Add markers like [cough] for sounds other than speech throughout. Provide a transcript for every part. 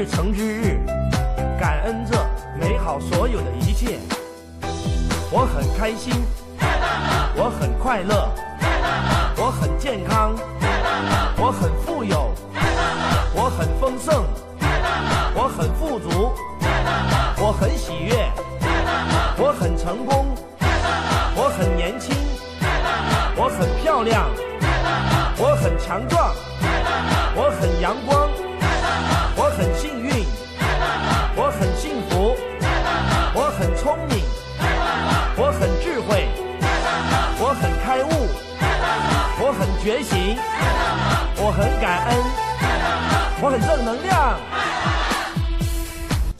日成之日，感恩这美好所有的一切。我很开心，我很快乐，我很健康，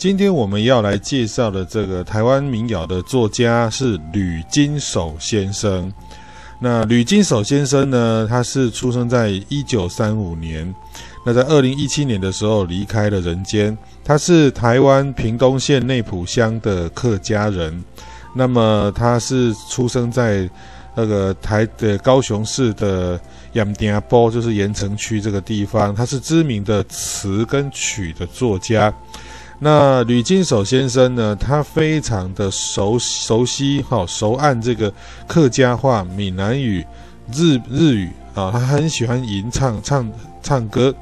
今天我们要来介绍的这个台湾民谣的作家是吕金守先生。那吕金守先生呢，他是出生在一九三五年，那在二零一七年的时候离开了人间。他是台湾屏东县内埔乡的客家人，那么他是出生在那个台的高雄市的盐埕埔，就是盐城区这个地方。他是知名的词跟曲的作家。那吕金守先生呢，他非常的熟熟悉哈熟谙这个客家话、闽南语、日日语啊，他很喜欢吟唱唱唱歌。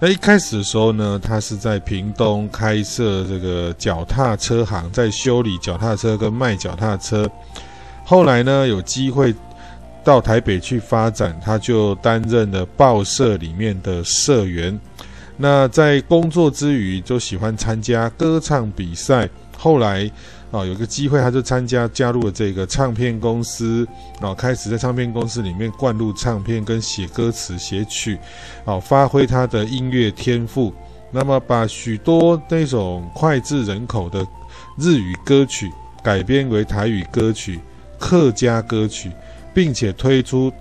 那一开始的时候呢，他是在屏东开设这个脚踏车行，在修理脚踏车跟卖脚踏车。后来呢，有机会到台北去发展，他就担任了报社里面的社员。那在工作之余，就喜欢参加歌唱比赛。后来，啊，有个机会，他就参加加入了这个唱片公司，然后开始在唱片公司里面灌录唱片跟写歌词、写曲，啊，发挥他的音乐天赋。那么，把许多那种脍炙人口的日语歌曲改编为台语歌曲、客家歌曲，并且推出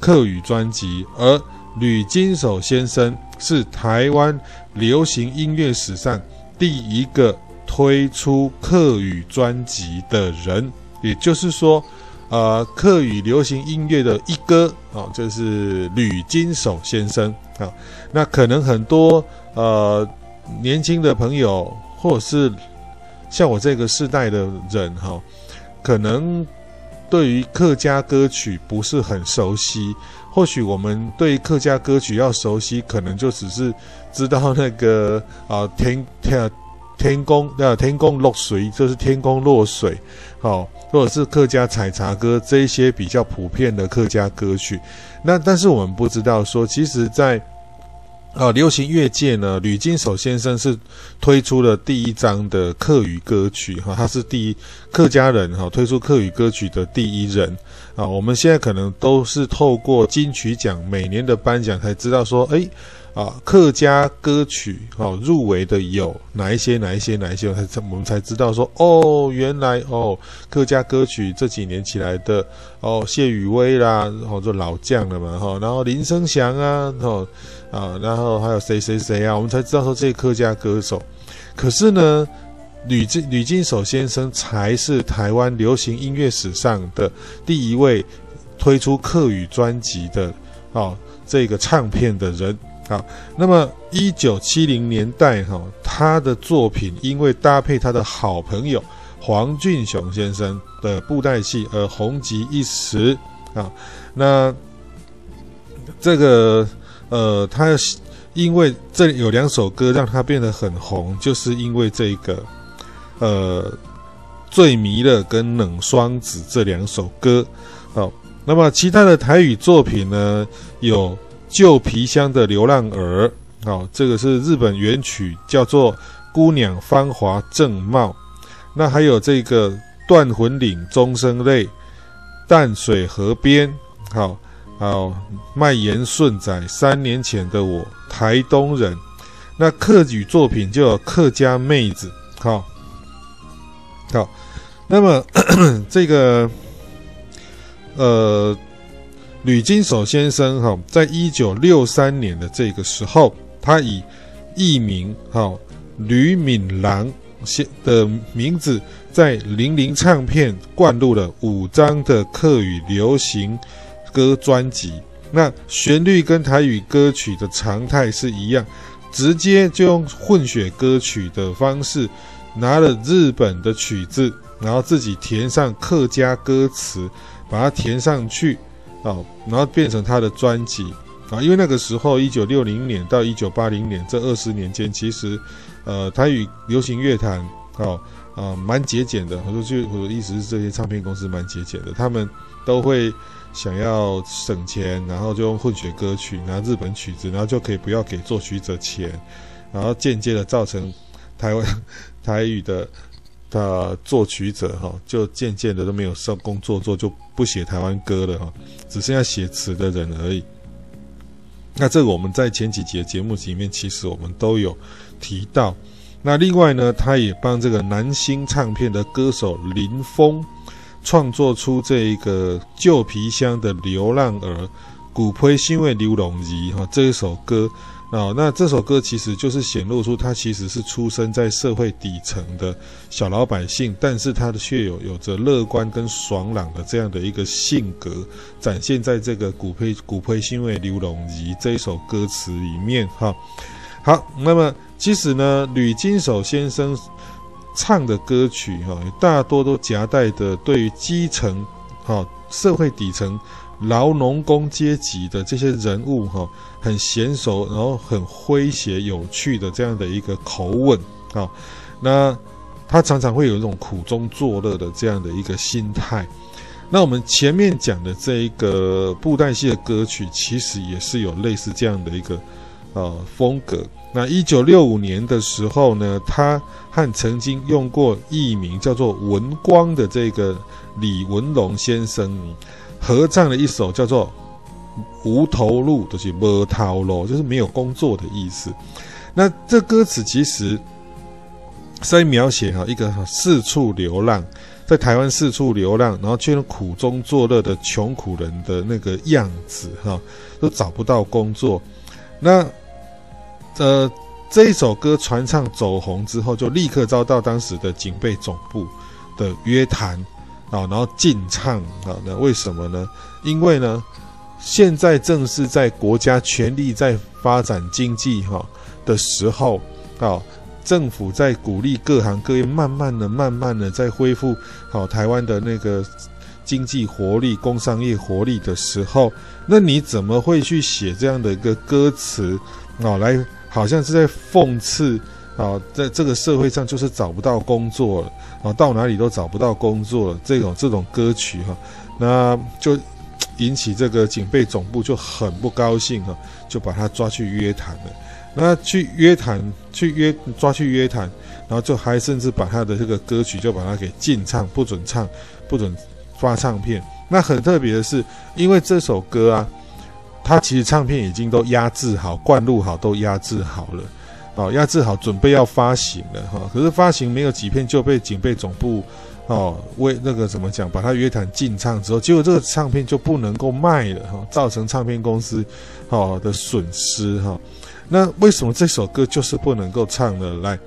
客语专辑。而吕金守先生是台湾流行音乐史上第一个推出客语专辑的人，也就是说，呃，客语流行音乐的一哥啊，就是吕金守先生啊。那可能很多呃年轻的朋友，或者是像我这个世代的人哈，可能对于客家歌曲不是很熟悉。或许我们对客家歌曲要熟悉，可能就只是知道那个 [laughs] 啊天天天公啊天公落水，就是天公落水，好，或者是客家采茶歌这一些比较普遍的客家歌曲。那但是我们不知道说，其实在啊流行乐界呢，吕金守先生是推出了第一张的客语歌曲哈，他是第一客家人哈推出客语歌曲的第一人。啊，我们现在可能都是透过金曲奖每年的颁奖才知道说，哎，啊，客家歌曲哦入围的有哪一些？哪一些？哪一些？我才我们才知道说，哦，原来哦，客家歌曲这几年起来的哦，谢宇威啦，然后就老将了嘛，哈，然后林生祥啊，哦，啊，然后还有谁谁谁啊，我们才知道说这些客家歌手，可是呢。吕金吕金守先生才是台湾流行音乐史上的第一位推出客语专辑的哦，这个唱片的人啊。那么一九七零年代哈，他的作品因为搭配他的好朋友黄俊雄先生的布袋戏而红极一时啊。那这个呃，他因为这有两首歌让他变得很红，就是因为这个。呃，醉迷了跟冷霜子这两首歌，好，那么其他的台语作品呢，有旧皮箱的流浪儿，好，这个是日本原曲，叫做姑娘芳华正茂，那还有这个断魂岭钟声泪，淡水河边，好，好，卖盐顺仔，三年前的我，台东人，那客语作品就有客家妹子，好。好，那么 [coughs] 这个呃，吕金守先生哈，在一九六三年的这个时候，他以艺名哈吕敏郎先的名字，在零零唱片灌录了五张的客语流行歌专辑。那旋律跟台语歌曲的常态是一样，直接就用混血歌曲的方式，拿了日本的曲子，然后自己填上客家歌词，把它填上去，哦，然后变成他的专辑。啊，因为那个时候，一九六零年到一九八零年这二十年间，其实，呃，台语流行乐坛，哦，啊，蛮节俭的。我说就我的意思是，这些唱片公司蛮节俭的，他们都会想要省钱，然后就用混血歌曲，拿日本曲子，然后就可以不要给作曲者钱，然后间接的造成台湾 [laughs] 台语的的作曲者哈，就渐渐的都没有上工作做，就不写台湾歌了哈，只剩下写词的人而已。那这个我们在前几集的节目里面，其实我们都有提到。那另外呢，他也帮这个南星唱片的歌手林峰创作出这一个旧皮箱的流浪儿，古配新为刘龙仪哈这一首歌。哦，那这首歌其实就是显露出他其实是出生在社会底层的小老百姓，但是他的却有有着乐观跟爽朗的这样的一个性格，展现在这个古配古配新为刘龙仪这一首歌词里面哈。好，那么其实呢，吕金守先生唱的歌曲哈，大多都夹带的对于基层哈社会底层。劳农工阶级的这些人物哈，很娴熟，然后很诙谐有趣的这样的一个口吻啊，那他常常会有一种苦中作乐的这样的一个心态。那我们前面讲的这一个布袋戏的歌曲，其实也是有类似这样的一个呃风格。那一九六五年的时候呢，他和曾经用过艺名叫做文光的这个李文龙先生。合唱了一首叫做《无头路》，就是无头路，就是没有工作的意思。那这歌词其实在描写哈一个四处流浪，在台湾四处流浪，然后却苦中作乐的穷苦人的那个样子哈，都找不到工作。那呃这一首歌传唱走红之后，就立刻遭到当时的警备总部的约谈。啊，然后禁唱啊，那为什么呢？因为呢，现在正是在国家全力在发展经济哈的时候，啊，政府在鼓励各行各业慢慢的、慢慢的在恢复好台湾的那个经济活力、工商业活力的时候，那你怎么会去写这样的一个歌词啊？来，好像是在讽刺。啊，在这个社会上就是找不到工作了啊，到哪里都找不到工作了。这种这种歌曲哈，那就引起这个警备总部就很不高兴哈，就把他抓去约谈了。那去约谈，去约抓去约谈，然后就还甚至把他的这个歌曲就把他给禁唱，不准唱，不准发唱片。那很特别的是，因为这首歌啊，他其实唱片已经都压制好、灌录好，都压制好了。哦，压制好，准备要发行了哈。可是发行没有几片就被警备总部哦，为那个怎么讲，把他约谈禁唱之后，结果这个唱片就不能够卖了哈，造成唱片公司哦的损失哈。那为什么这首歌就是不能够唱呢？来，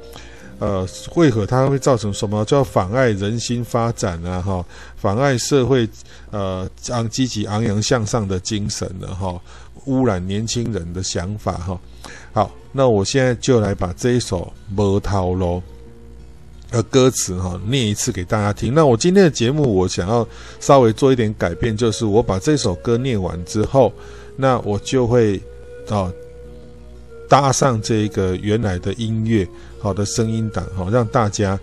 呃，为何它会造成什么叫妨碍人心发展啊？哈，妨碍社会呃昂积极昂扬向上的精神了哈，污染年轻人的想法哈。那我现在就来把这一首《无头路》的歌词哈念一次给大家听。那我今天的节目，我想要稍微做一点改变，就是我把这首歌念完之后，那我就会啊搭上这个原来的音乐，好的声音档，好让大家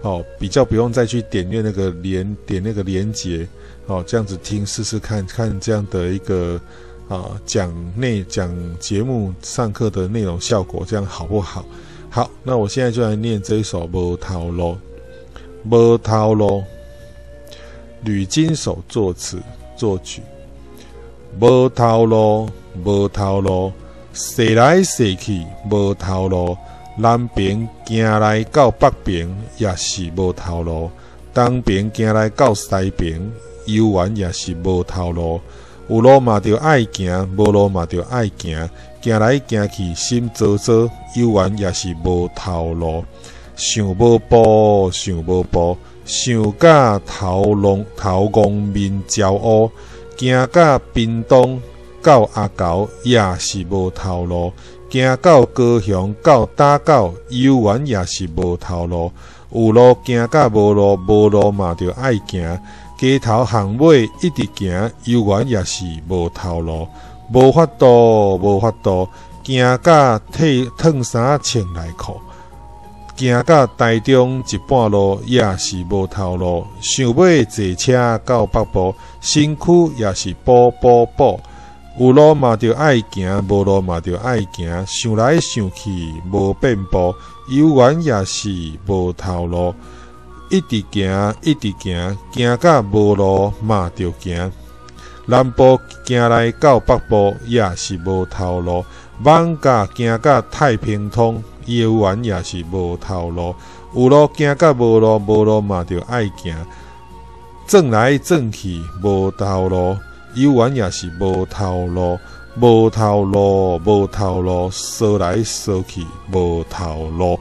哦比较不用再去点阅那个连点那个连接，哦这样子听试试看看这样的一个。啊，讲内讲节目上课的内容效果，这样好不好？好，那我现在就来念这一首《无头路》。无头路，吕金手作词作曲。无头路，无头路，踅来踅去无头路。南边行来到北边也是无头路，东边行来到西边，游玩也是无头路。有路嘛就爱行，无路嘛就爱行，行来行去心糟糟，游玩也是无头路。想无步，想无步，想甲头龙头光面焦乌，行甲屏东到阿狗也是无头路，行到高雄到打狗，游园也是无头路。有路行甲无路，无路嘛着爱行。街头巷尾一直行，游园也是无头路。无法度，无法度，行甲褪褪衫穿内裤。行到台中一半路也是无头路，想要坐车到北部，身躯也是补补补。有路嘛着爱行，无路嘛着爱行，想来想去无变步，游园也是无头路。一直行，一直行，行到无路嘛着行。南部行来到北部也是无头路，艋舺行到太平通。游园也是无头路，有路行甲无路，无路嘛着爱行，转来转去无头路，游园也是无头路，无头路，无头路，说来说去无头路。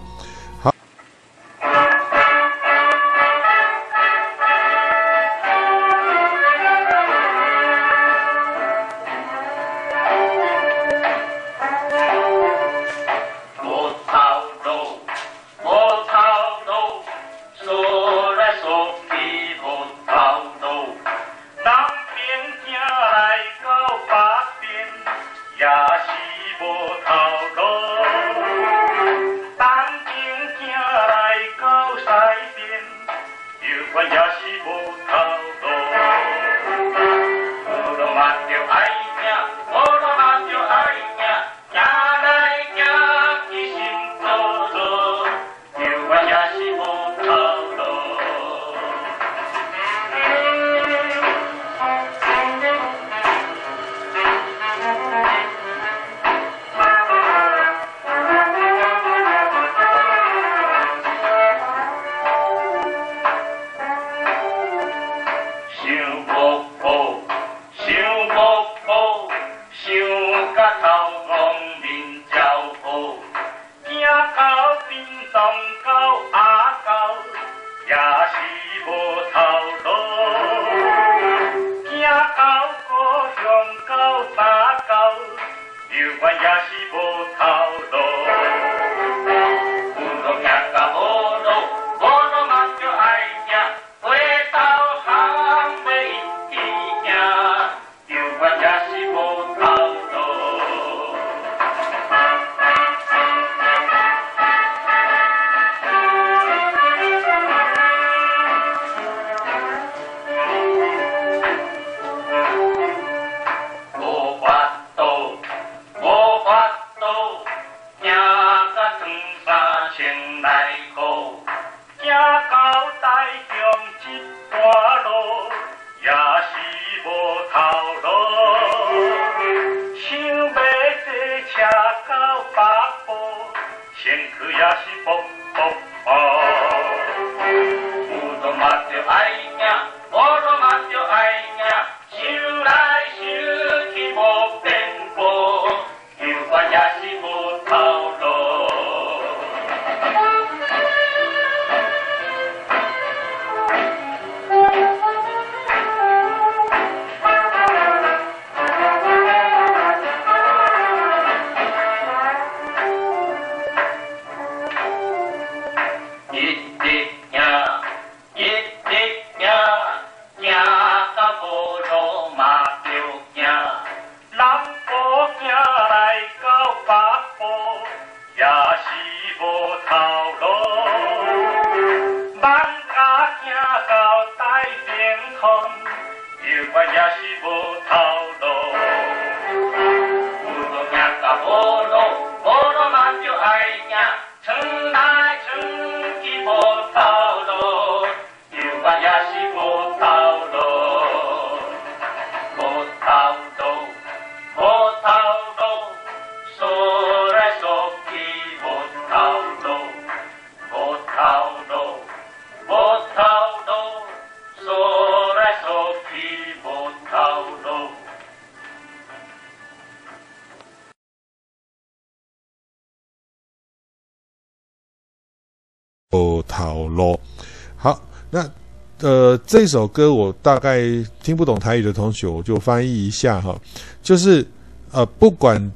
这首歌我大概听不懂台语的同学，我就翻译一下哈，就是呃，不管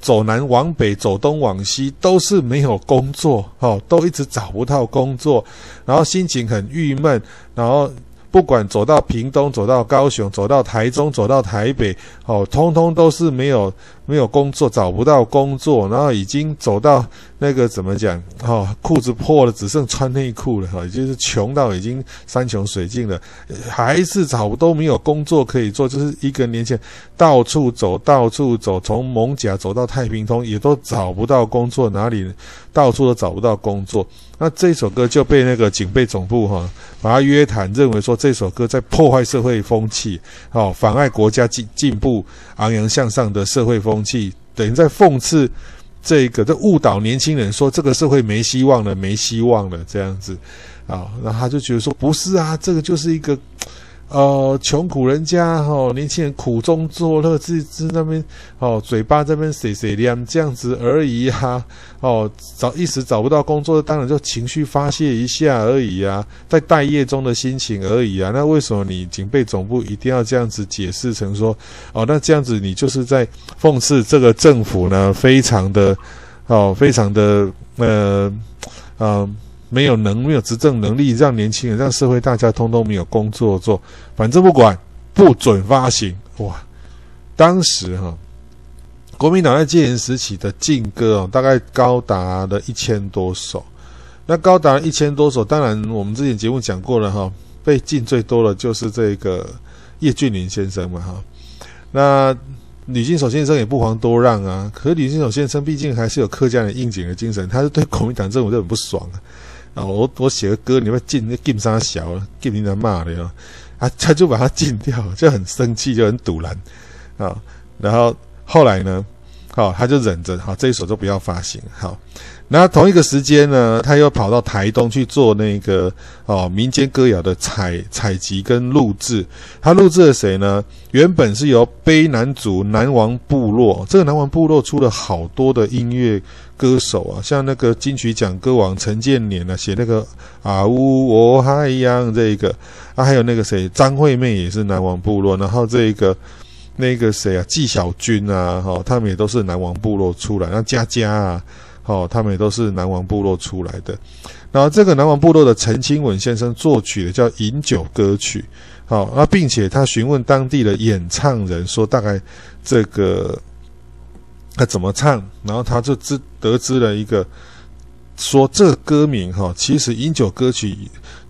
走南往北，走东往西，都是没有工作，哦，都一直找不到工作，然后心情很郁闷，然后。不管走到屏东，走到高雄，走到台中，走到台北，哦，通通都是没有没有工作，找不到工作，然后已经走到那个怎么讲？哦，裤子破了，只剩穿内裤了，哈，也就是穷到已经山穷水尽了，还是找都没有工作可以做，就是一个年轻人到处走，到处走，从蒙甲走到太平通，也都找不到工作，哪里到处都找不到工作。那这首歌就被那个警备总部哈，把他约谈，认为说这首歌在破坏社会风气，哦，妨碍国家进进步、昂扬向上的社会风气，等于在讽刺这个，在误导年轻人说这个社会没希望了，没希望了这样子，啊，那他就觉得说不是啊，这个就是一个。哦，穷苦人家哈、年轻人苦中作乐，自自那边哦，嘴巴这边碎碎念这样子而已哈、哦，找一时找不到工作，当然就情绪发泄一下而已啊，在待业中的心情而已啊。那为什么你警备总部一定要这样子解释成说，哦，那这样子你就是在讽刺这个政府呢？非常的哦，非常的呃，呃没有能没有执政能力，让年轻人让社会大家通通没有工作做，反正不管不准发行哇！当时哈，国民党在戒严时期的禁歌哦，大概高达了一千多首。那高达一千多首，当然我们之前节目讲过了哈，被禁最多的就是这个叶俊麟先生嘛哈。那吕金守先生也不遑多让啊，可是吕金守先生毕竟还是有客家人应景的精神，他是对国民党政府就很不爽啊。啊，我我写个歌，你会禁那禁杀小，禁你来骂的哟，啊，他就把它禁掉，[laughs] 就很生气，就很赌烂啊。然后后来呢，好，他就忍着，好，这一首就不要发行，好。那同一个时间呢，他又跑到台东去做那个哦民间歌谣的采采集跟录制。他录制了谁呢？原本是由卑南族南王部落，这个南王部落出了好多的音乐歌手啊，像那个金曲奖歌王陈建年啊，写那个啊呜我海洋这个啊，还有那个谁张惠妹也是南王部落，然后这个那个谁啊纪晓君啊，哈、哦，他们也都是南王部落出来，那佳佳啊。哦，他们也都是南王部落出来的。然后这个南王部落的陈清文先生作曲的叫《饮酒歌曲》。好，那并且他询问当地的演唱人说，大概这个他怎么唱，然后他就知得知了一个说这个歌名哈，其实《饮酒歌曲》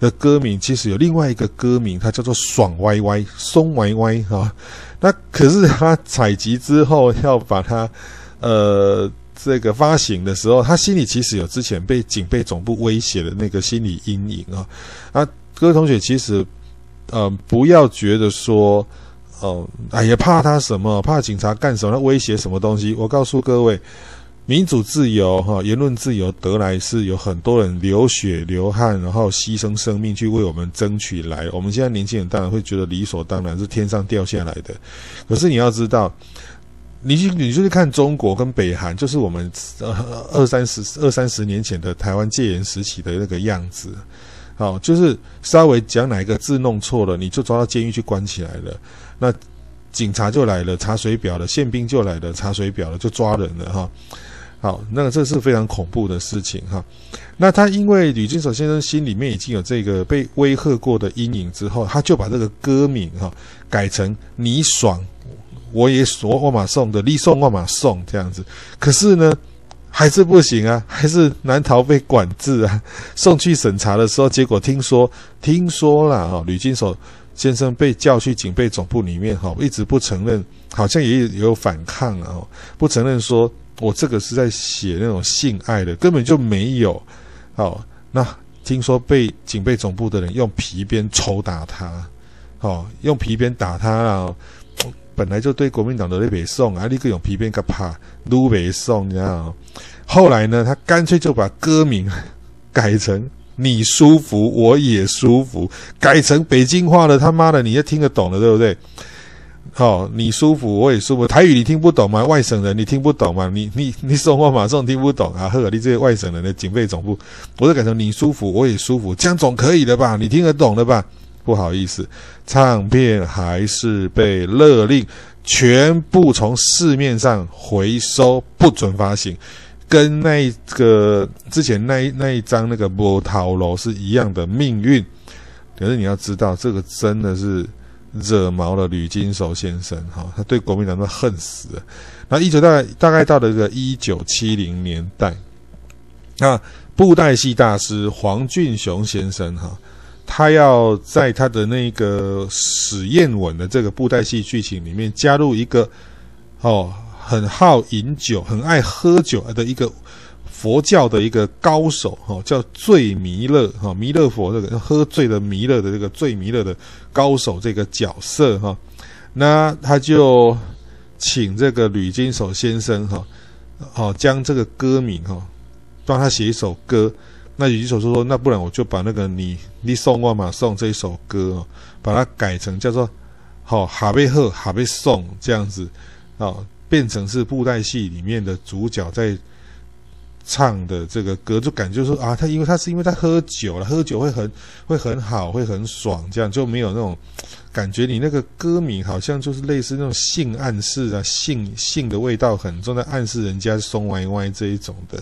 的歌名其实有另外一个歌名，它叫做“爽歪歪”、“松歪歪”哈。那可是他采集之后要把它呃。这个发行的时候，他心里其实有之前被警备总部威胁的那个心理阴影啊。啊，各位同学，其实，呃，不要觉得说，哦、哎呀，怕他什么？怕警察干什么？他威胁什么东西？我告诉各位，民主自由哈，言论自由得来是有很多人流血流汗，然后牺牲生命去为我们争取来。我们现在年轻人当然会觉得理所当然，是天上掉下来的。可是你要知道。你去，你就是看中国跟北韩，就是我们呃二三十二三十年前的台湾戒严时期的那个样子，好，就是稍微讲哪一个字弄错了，你就抓到监狱去关起来了，那警察就来了，查水表了，宪兵就来了，查水表了，就抓人了哈。好，那这是非常恐怖的事情哈。那他因为吕金守先生心里面已经有这个被威吓过的阴影之后，他就把这个歌名哈改成你爽。我也说我马送的，你送我马送这样子，可是呢，还是不行啊，还是难逃被管制啊。送去审查的时候，结果听说听说了哈，吕金守先生被叫去警备总部里面哈，一直不承认，好像也有有反抗啊，不承认说我这个是在写那种性爱的，根本就没有。好，那听说被警备总部的人用皮鞭抽打他，好，用皮鞭打他啊。本来就对国民党的那北宋啊，立刻用皮鞭给怕，撸北宋，你知道？后来呢，他干脆就把歌名改成“你舒服，我也舒服”，改成北京话了。他妈的，你也听得懂了，对不对？哦，你舒服我也舒服。台语你听不懂吗？外省人你听不懂吗？你你你说我马上听不懂啊！呵，你这些外省人的警备总部，我就改成你舒服我也舒服，这样总可以的吧？你听得懂的吧？不好意思，唱片还是被勒令全部从市面上回收，不准发行。跟那一个之前那一那一张那个波涛楼是一样的命运，可是你要知道，这个真的是惹毛了吕金守先生哈，他对国民党都恨死了。那一九大概大概到了这个一九七零年代，那布袋戏大师黄俊雄先生哈，他要在他的那个史艳文的这个布袋戏剧情里面加入一个哦。很好饮酒，很爱喝酒的一个佛教的一个高手，哈，叫醉弥勒，哈，弥勒佛这个喝醉的弥勒的这个醉弥勒的高手这个角色，哈，那他就请这个吕金守先生，哈，好将这个歌名，哈，帮他写一首歌。那吕金守说说，那不然我就把那个你你送我嘛送这一首歌，把它改成叫做好哈贝赫哈贝送这样子，啊。变成是布袋戏里面的主角在唱的这个歌，就感觉说啊，他因为他是因为他喝酒了，喝酒会很会很好，会很爽，这样就没有那种感觉。你那个歌名好像就是类似那种性暗示啊，性性的味道很重，在暗示人家松歪歪这一种的。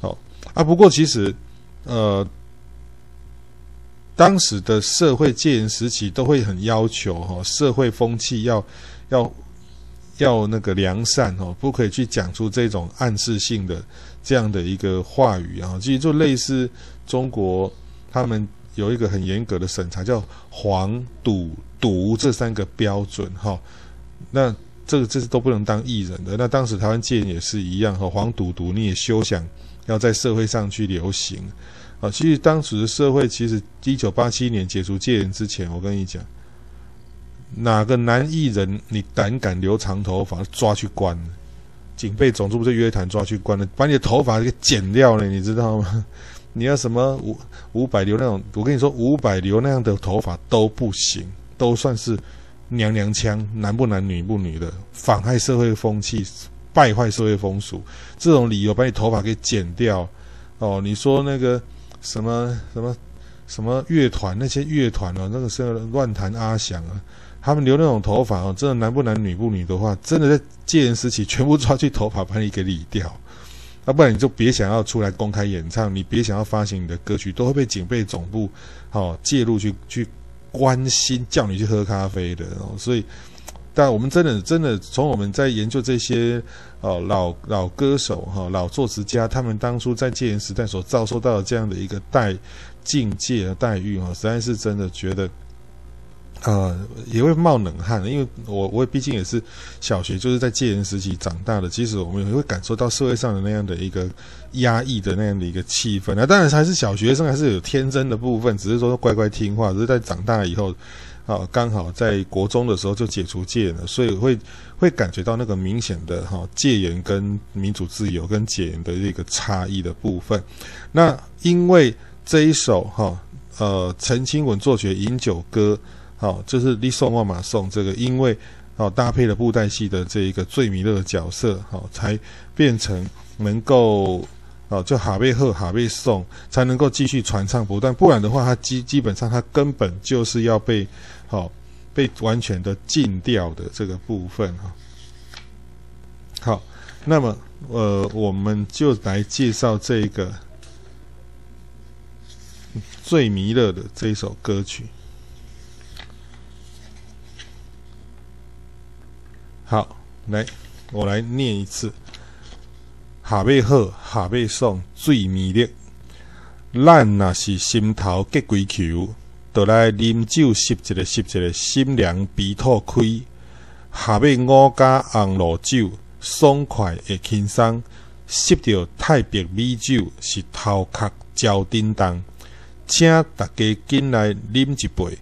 哦啊，不过其实呃，当时的社会戒严时期都会很要求哈、哦，社会风气要要。要那个良善哦，不可以去讲出这种暗示性的这样的一个话语啊。其实就类似中国，他们有一个很严格的审查，叫黄赌毒这三个标准哈。那这个这是都不能当艺人的。那当时台湾戒严也是一样哈，黄赌毒你也休想要在社会上去流行啊。其实当时的社会，其实一九八七年解除戒严之前，我跟你讲。哪个男艺人你胆敢留长头发，抓去关？警备总部就约谈抓去关了，把你的头发给剪掉了，你知道吗？你要什么五五百留那种？我跟你说，五百留那样的头发都不行，都算是娘娘腔，男不男女不女的，妨害社会风气，败坏社会风俗，这种理由把你头发给剪掉。哦，你说那个什么什么什么乐团那些乐团哦，那个是乱弹阿翔啊。他们留那种头发哦，真的男不男女不女的话，真的在戒严时期全部抓去头发把你给理掉，要不然你就别想要出来公开演唱，你别想要发行你的歌曲，都会被警备总部哦介入去去关心，叫你去喝咖啡的哦。所以，但我们真的真的从我们在研究这些哦老老歌手哈、老作词家，他们当初在戒严时代所遭受到的这样的一个待境界的待遇哦，实在是真的觉得。呃，也会冒冷汗，因为我我毕竟也是小学就是在戒严时期长大的，其实我们也会感受到社会上的那样的一个压抑的那样的一个气氛。那当然还是小学生，还是有天真的部分，只是说乖乖听话。只是在长大以后，啊，刚好在国中的时候就解除戒严了，所以会 [laughs] 会感觉到那个明显的哈戒严跟民主自由跟解严的一个差异的部分。那因为这一首哈呃陈清文作曲《饮酒歌》。好，就是你送万马送这个，因为哦搭配了布袋戏的这一个醉弥勒的角色，好才变成能够哦就哈贝赫哈贝送才能够继续传唱不断，不然的话，他基基本上他根本就是要被好被完全的禁掉的这个部分哈。好，那么呃我们就来介绍这个醉弥勒的这一首歌曲。好，来，我来念一次。哈贝好，哈贝爽，醉弥勒。咱若是心头结鬼球，倒来啉酒，吸一个，吸一个，心凉鼻吐开。哈贝五加红露酒，爽快会轻松。吸着太白米酒，是头壳焦叮当。请大家紧来啉一杯。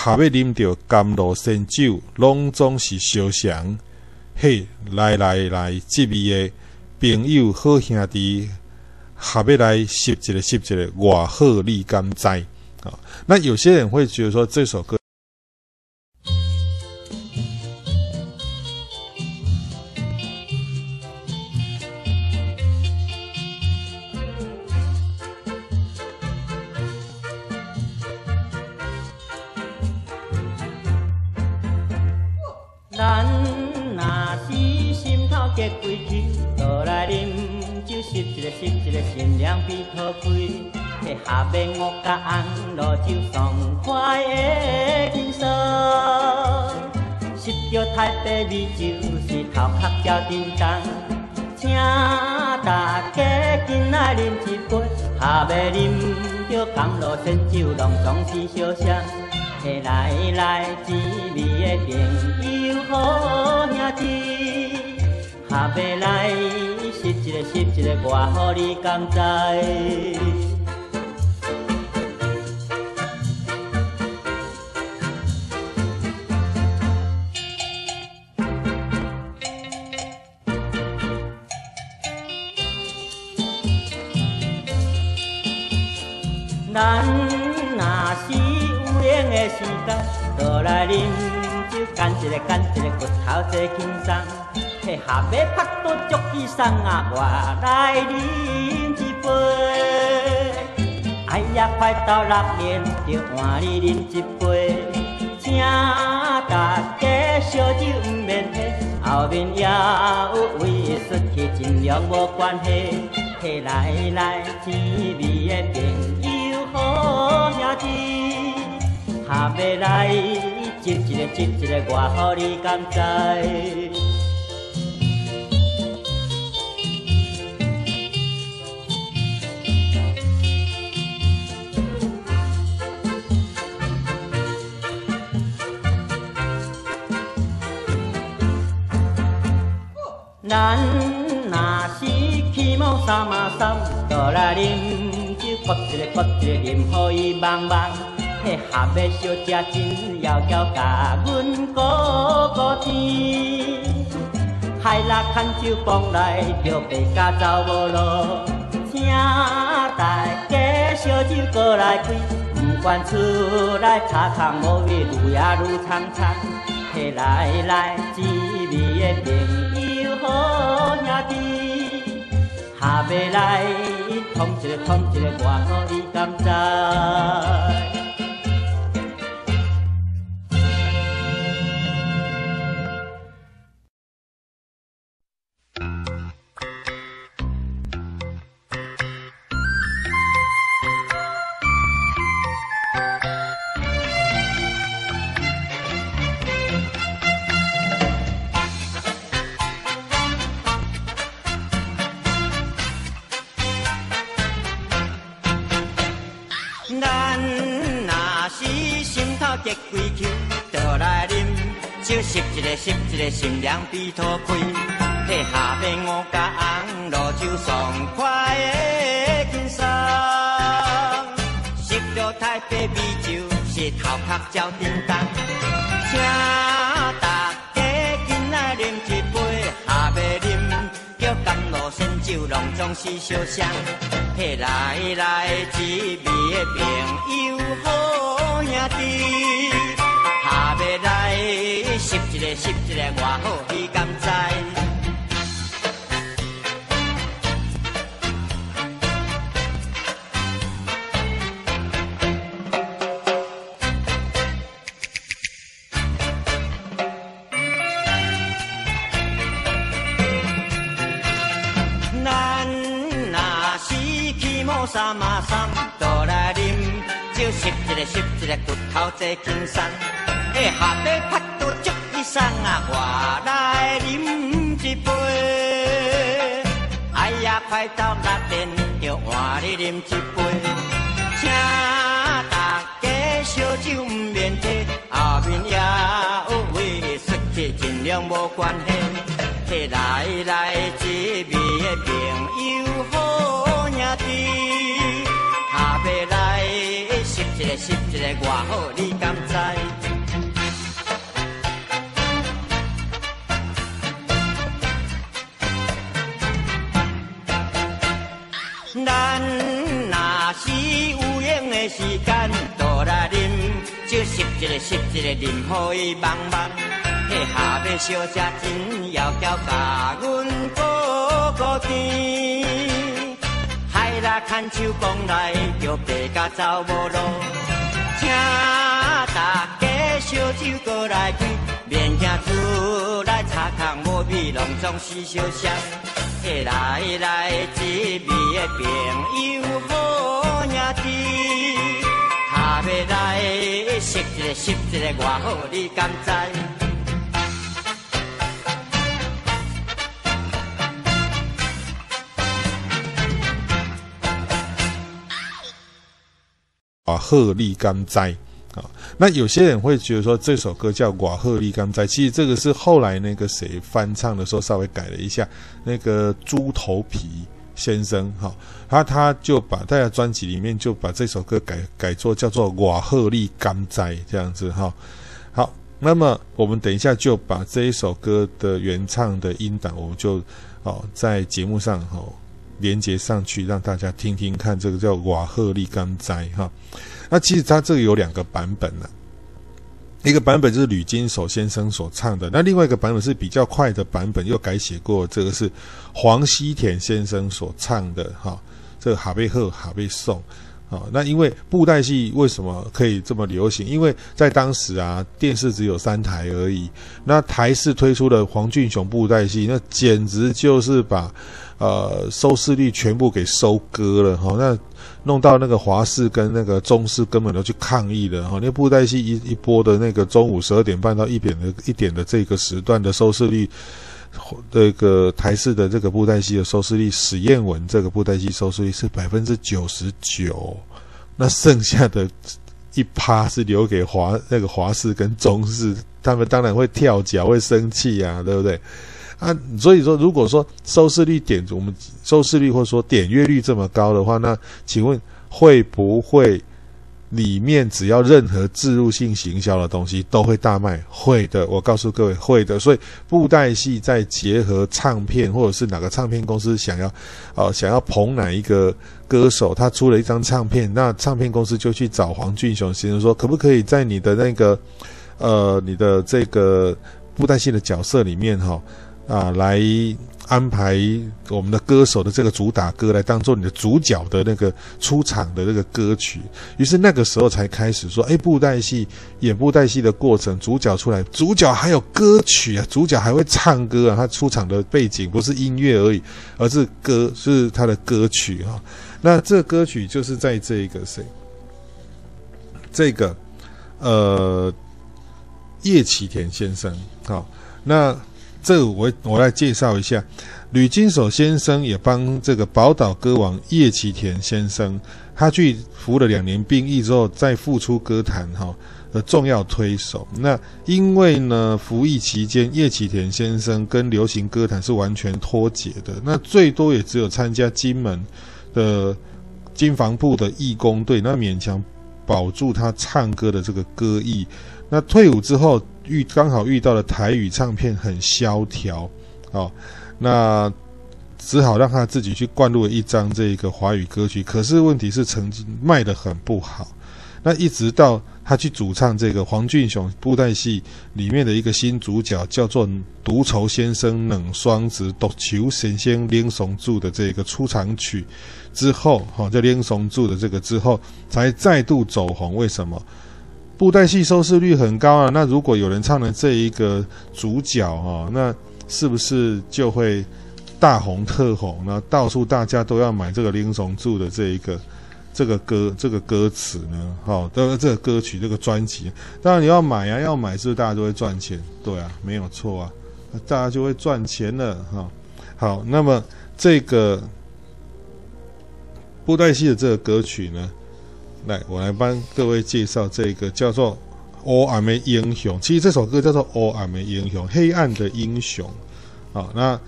下要啉着甘露仙酒，拢总是烧香。嘿，来来来，这位的朋友好兄弟，下要来吸一个吸一个，外好你敢知啊？那有些人会觉得说这首歌。拢总是相像。来来，滋味的朋友好兄弟，合袂来，吸一个吸一个，我予你甘知。嘿，下尾拍倒足气爽啊！我来啉一杯。哎呀，快到六点，就换你啉一杯。请大家烧酒唔免喝，后面也有威士忌，尽量无关系。嘿，来来，滋味的朋友好兄弟，下尾来。接一个接一个，我予你甘知。咱若是起毛三马三，倒来啉酒，喝一个喝一个，啉予伊茫茫。迄下尾小姐真妖娇，甲阮鼓鼓天。海拉牵手讲来，着白甲走无路。请大家烧酒过来开，不管厝内擦空无味，路也愈长长。嘿，来来，滋味的朋下未来，通一个通一个，我予你甘知。吸一个心凉鼻头开，嘿，下面五加红炉酒爽快的轻松。吸着台北米酒，是头壳照叮当。请大家进来啉一杯，下面啉叫甘露仙酒，拢总是相像。嘿，来来，滋味的朋友好兄弟。来，吸一个吸一个，偌好，你甘知？咱若是起毛三嘛三，倒来啉，酒吸一个吸一个，骨头坐轻松。下尾拍倒足一双啊，我来饮一杯。哎呀，快到六点，就换你饮一杯。请大家烧酒唔免提，后面也有威士忌，尽量无关系。来来，这位的朋友好兄弟，下尾来，吸一个吸一个，外好你敢知？一个吸一个，啉予伊茫茫。嘿，下尾小姐真妖娇，甲阮鼓鼓甜。海拉牵手讲来，着白甲走无路。请大家烧酒过来开，免惊出来擦空无味，拢总是相像。来来，一味的朋友好兄弟，下要来识一个识一个偌好，你敢知？瓦赫利甘哉啊，那有些人会觉得说这首歌叫瓦赫利甘哉，其实这个是后来那个谁翻唱的时候稍微改了一下，那个猪头皮先生哈，他他就把在他专辑里面就把这首歌改改作叫做瓦赫利甘哉这样子哈。好，那么我们等一下就把这一首歌的原唱的音档，我们就哦在节目上哦。连接上去，让大家听听看，这个叫瓦赫利甘哉哈。那其实它这个有两个版本呢、一个版本就是吕金守先生所唱的，那另外一个版本是比较快的版本，又改写过，这个是黄西田先生所唱的哈。这个哈贝赫哈贝颂啊，那因为布袋戏为什么可以这么流行？因为在当时啊，电视只有三台而已，那台视推出的黄俊雄布袋戏，那简直就是把。呃，收视率全部给收割了哈，那弄到那个华视跟那个中视根本都去抗议了哈。那布袋戏一一播的那个中午十二点半到一点的一点的这个时段的收视率，这个台视的这个布袋戏的收视率，史艳文这个布袋戏收视率是百分之九十九，那剩下的一趴是留给华那个华视跟中视，他们当然会跳脚会生气呀、啊，对不对？啊，所以说，如果说收视率点我们收视率或者说点阅率这么高的话，那请问会不会里面只要任何置入性行销的东西都会大卖？会的，我告诉各位会的。所以布袋戏再结合唱片，或者是哪个唱片公司想要、呃、想要捧哪一个歌手，他出了一张唱片，那唱片公司就去找黄俊雄先生说，可不可以在你的那个呃你的这个布袋戏的角色里面哈？啊，来安排我们的歌手的这个主打歌来当做你的主角的那个出场的那个歌曲，于是那个时候才开始说，哎，布袋戏演布袋戏的过程，主角出来，主角还有歌曲啊，主角还会唱歌啊，他出场的背景不是音乐而已，而是歌，是他的歌曲啊。那这歌曲就是在这一个谁，这个呃叶启田先生，好，那。这我我来介绍一下，吕金守先生也帮这个宝岛歌王叶启田先生，他去服了两年兵役之后再复出歌坛哈的重要推手。那因为呢服役期间叶启田先生跟流行歌坛是完全脱节的，那最多也只有参加金门的金防部的义工队，那勉强保住他唱歌的这个歌艺。那退伍之后遇刚好遇到了台语唱片很萧条，哦，那只好让他自己去灌录一张这个华语歌曲。可是问题是成绩卖得很不好。那一直到他去主唱这个黄俊雄布袋戏里面的一个新主角，叫做独愁先生冷双子独求神仙练松柱的这个出场曲之后，哈，这练松柱的这个之后才再度走红。为什么？布袋戏收视率很高啊，那如果有人唱了这一个主角哈，那是不是就会大红特红？那到处大家都要买这个林松柱的这一个这个歌这个歌词呢？好，这个这个歌曲这个专辑，当然你要买啊，要买是不是大家都会赚钱？对啊，没有错啊，大家就会赚钱了哈。好，那么这个布袋戏的这个歌曲呢？来，我来帮各位介绍这个叫做《黑暗的英雄》。其实这首歌叫做《黑暗的英雄》，黑暗的英雄。好，那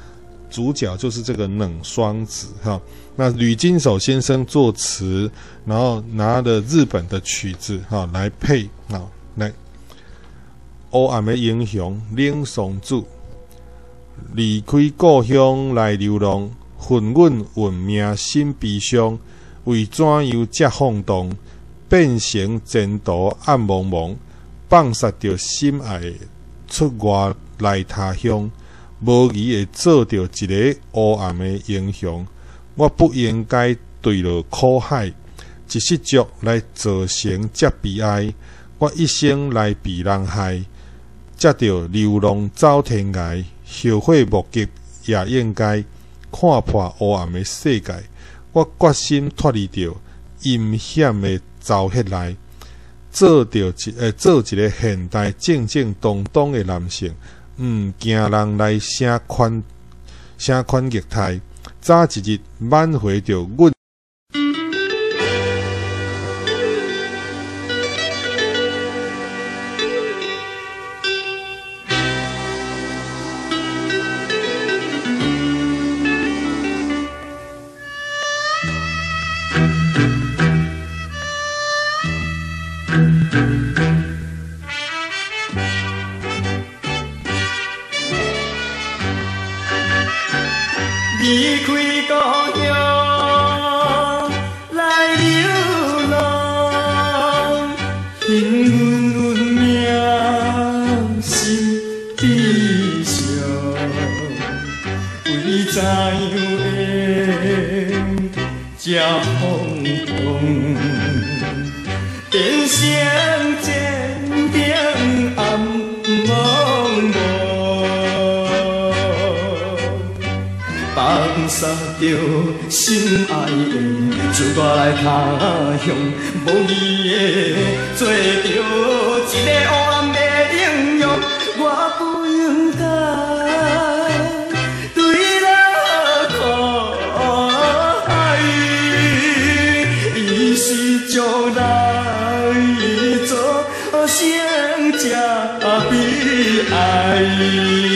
主角就是这个冷双子哈。那吕金手先生作词，然后拿了日本的曲子哈来配啊，来《黑暗的英雄》冷双子，离开故乡来流浪，浑浑运命心悲伤，为怎样这轰动？变成前途暗茫茫，放煞着心爱出外来他乡，无疑会做着一个黑暗的英雄。我不应该坠落苦海，一失足来造成这悲哀。我一生来被人害，接着流浪走天涯，后悔莫及也应该看破黑暗的世界。我决心脱离掉阴险的走起来，做着一诶，做一个现代正正当当诶男性，毋惊人来声宽声宽虐待，早一日挽回着阮。心才悲哀。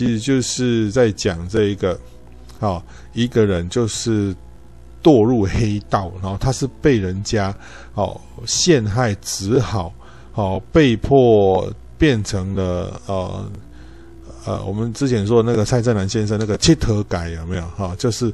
其实就是在讲这一个，好一个人就是堕入黑道，然后他是被人家哦陷害，只好哦被迫变成了呃呃我们之前说那个蔡振南先生那个切特改有没有哈？就是。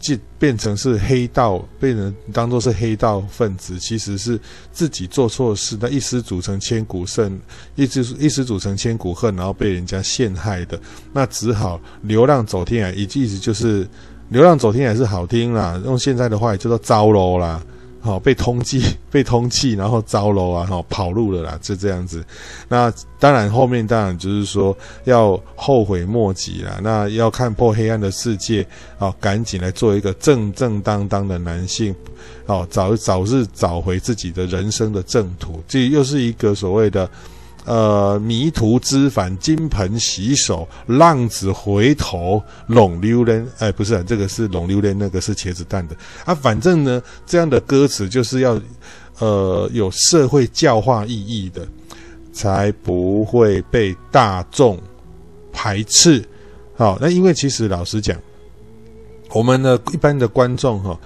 即变成是黑道，被人当作是黑道分子，其实是自己做错事，那一失足成千古恨，一直一失足成千古恨，然后被人家陷害的，那只好流浪走天涯，一意思就是流浪走天涯是好听啦，用现在的话也叫做糟喽啦。好、哦，被通缉，[laughs] 被通缉，然后遭楼啊，好跑路了啦，就这样子。那当然，后面当然就是说要后悔莫及啦。那要看破黑暗的世界，啊，赶紧来做一个正正当当的男性，哦，早早日找回自己的人生的正途。这又是一个所谓的。呃，迷途知返，金盆洗手，浪子回头，浪流连。哎，不是、这个是浪流连，那个是茄子蛋的啊。反正呢，这样的歌词就是要呃有社会教化意义的，才不会被大众排斥。好，那因为其实老实讲，我们的一般的观众哈，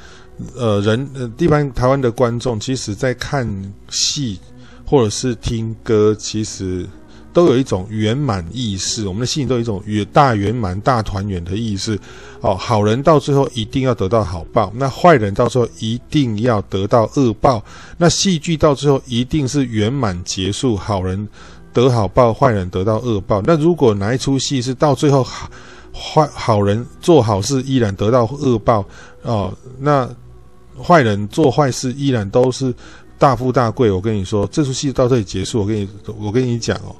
呃，人呃，一般台湾的观众，其实在看戏。或者是听歌，其实都有一种圆满意识，我们的心里都有一种圆大圆满、大团圆的意识。哦，好人到最后一定要得到好报，那坏人到最后一定要得到恶报。那戏剧到最后一定是圆满结束，好人得好报，坏人得到恶报。那如果哪一出戏是到最后好坏好人做好事依然得到恶报，哦，那坏人做坏事依然都是大富大贵。我跟你说，这出戏到这里结束，我跟你我跟你讲哦，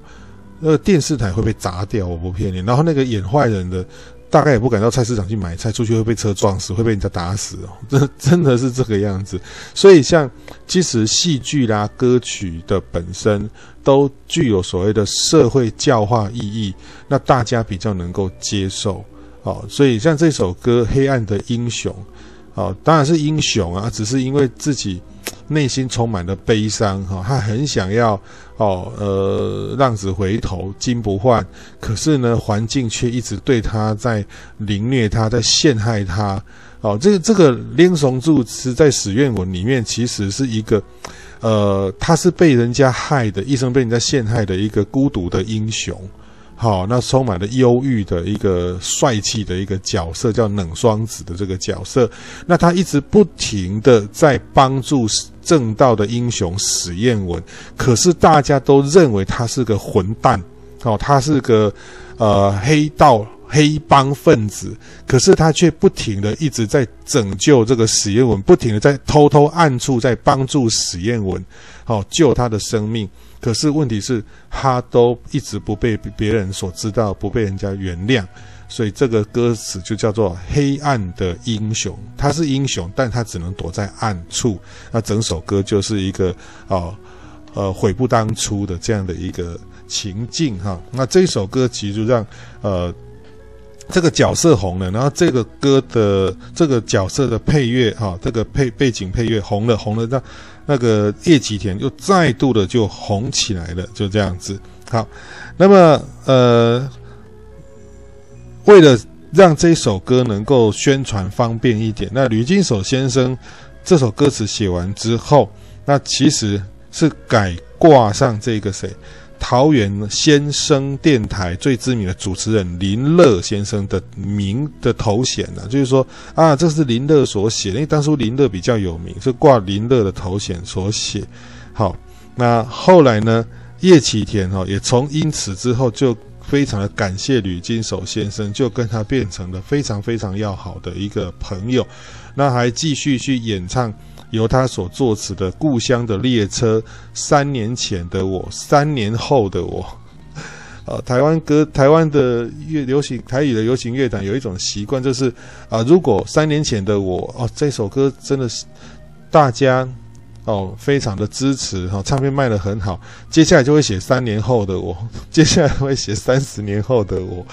那个电视台会被砸掉，我不骗你。然后那个演坏人的。大概也不敢到菜市场去买菜，出去会被车撞死，会被人家打死哦。[laughs] 这真的是这个样子。所以，像其实戏剧啦、歌曲的本身都具有所谓的社会教化意义，那大家比较能够接受哦。所以，像这首歌《黑暗的英雄》哦，当然是英雄啊，只是因为自己。内心充满了悲伤，哈，他很想要哦，呃，浪子回头金不换，可是呢，环境却一直对他在凌虐他，在陷害他，哦，这个这个连偂柱是在史愿文里面，其实是一个，呃，他是被人家害的，一生被人家陷害的一个孤独的英雄。好，那充满了忧郁的一个帅气的一个角色，叫冷双子的这个角色，那他一直不停的在帮助正道的英雄史艳文，可是大家都认为他是个混蛋，哦，他是个呃黑道黑帮分子，可是他却不停的一直在拯救这个史艳文，不停的在偷偷暗处在帮助史艳文，好救他的生命。可是问题是，他都一直不被别人所知道，不被人家原谅，所以这个歌词就叫做“黑暗的英雄”。他是英雄，但他只能躲在暗处。那整首歌就是一个哦，呃，悔不当初的这样的一个情境哈。那这首歌其实就让呃这个角色红了，然后这个歌的这个角色的配乐哈，这个配背景配乐红了，红了让。那个叶吉田又再度的就红起来了，就这样子。好，那么呃，为了让这首歌能够宣传方便一点，那吕金守先生这首歌词写完之后，那其实是改挂上这个谁？桃园先生电台最知名的主持人林乐先生的名的头衔呢、就是说啊，这是林乐所写，因为当初林乐比较有名，是挂林乐的头衔所写。好，那后来呢，叶启田哈也从因此之后就非常的感谢吕金守先生，就跟他变成了非常非常要好的一个朋友，那还继续去演唱。由他所作词的《故乡的列车》，三年前的我，三年后的我，[laughs] 呃，台湾歌，台湾的乐流行台语的流行乐坛有一种习惯，就是啊、如果三年前的我，哦，这首歌真的是大家哦非常的支持哈、哦，唱片卖得很好，接下来就会写三年后的我，[laughs] 接下来会写三十年后的我。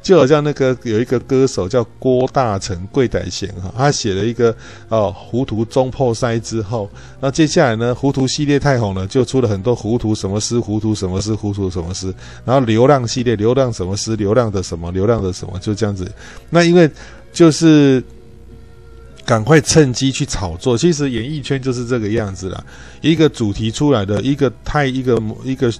就好像那个有一个歌手叫郭大成、桂代贤哈，他写了一个哦，糊涂中破塞之后，那接下来呢，糊涂系列太红了，就出了很多糊涂什么诗、糊涂什么诗、糊涂什么诗，然后流浪系列，流浪什么诗、流浪的什么、流浪的什么，就这样子。那因为就是赶快趁机去炒作，其实演艺圈就是这个样子啦，一个主题出来的一个态一个一个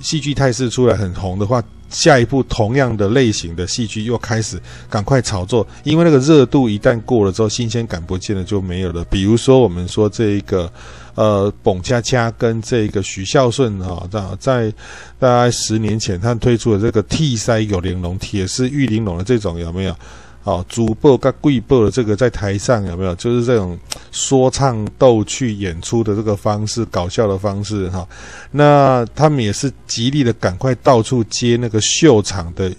戏剧态势出来很红的话。下一部同样的类型的戏剧又开始赶快炒作，因为那个热度一旦过了之后，新鲜感不见了就没有了。比如说，我们说这一个呃，董恰恰跟这个许孝顺哈，在在大概十年前，他推出的这个铁狮玉玲珑、铁丝玉玲珑的这种有没有？哦，主播跟贵播的这个在台上有没有？就是这种说唱逗趣演出的这个方式，搞笑的方式哈。那他们也是极力的赶快到处接那个秀场的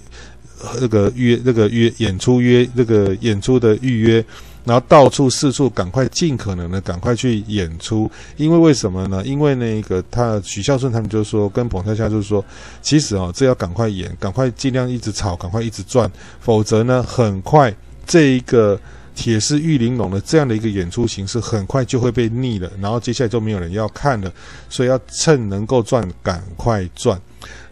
那个约，那个约演出约，那个演出的预约。然后到处四处赶快尽可能的赶快去演出，因为为什么呢？因为那个他许孝顺他们就说跟澎恰恰就说，其实哦这要赶快演，赶快尽量一直炒，赶快一直转，否则呢很快这一个铁丝玉玲珑的这样的一个演出形式，很快就会被腻了，然后接下来就没有人要看了，所以要趁能够赚，赶快赚。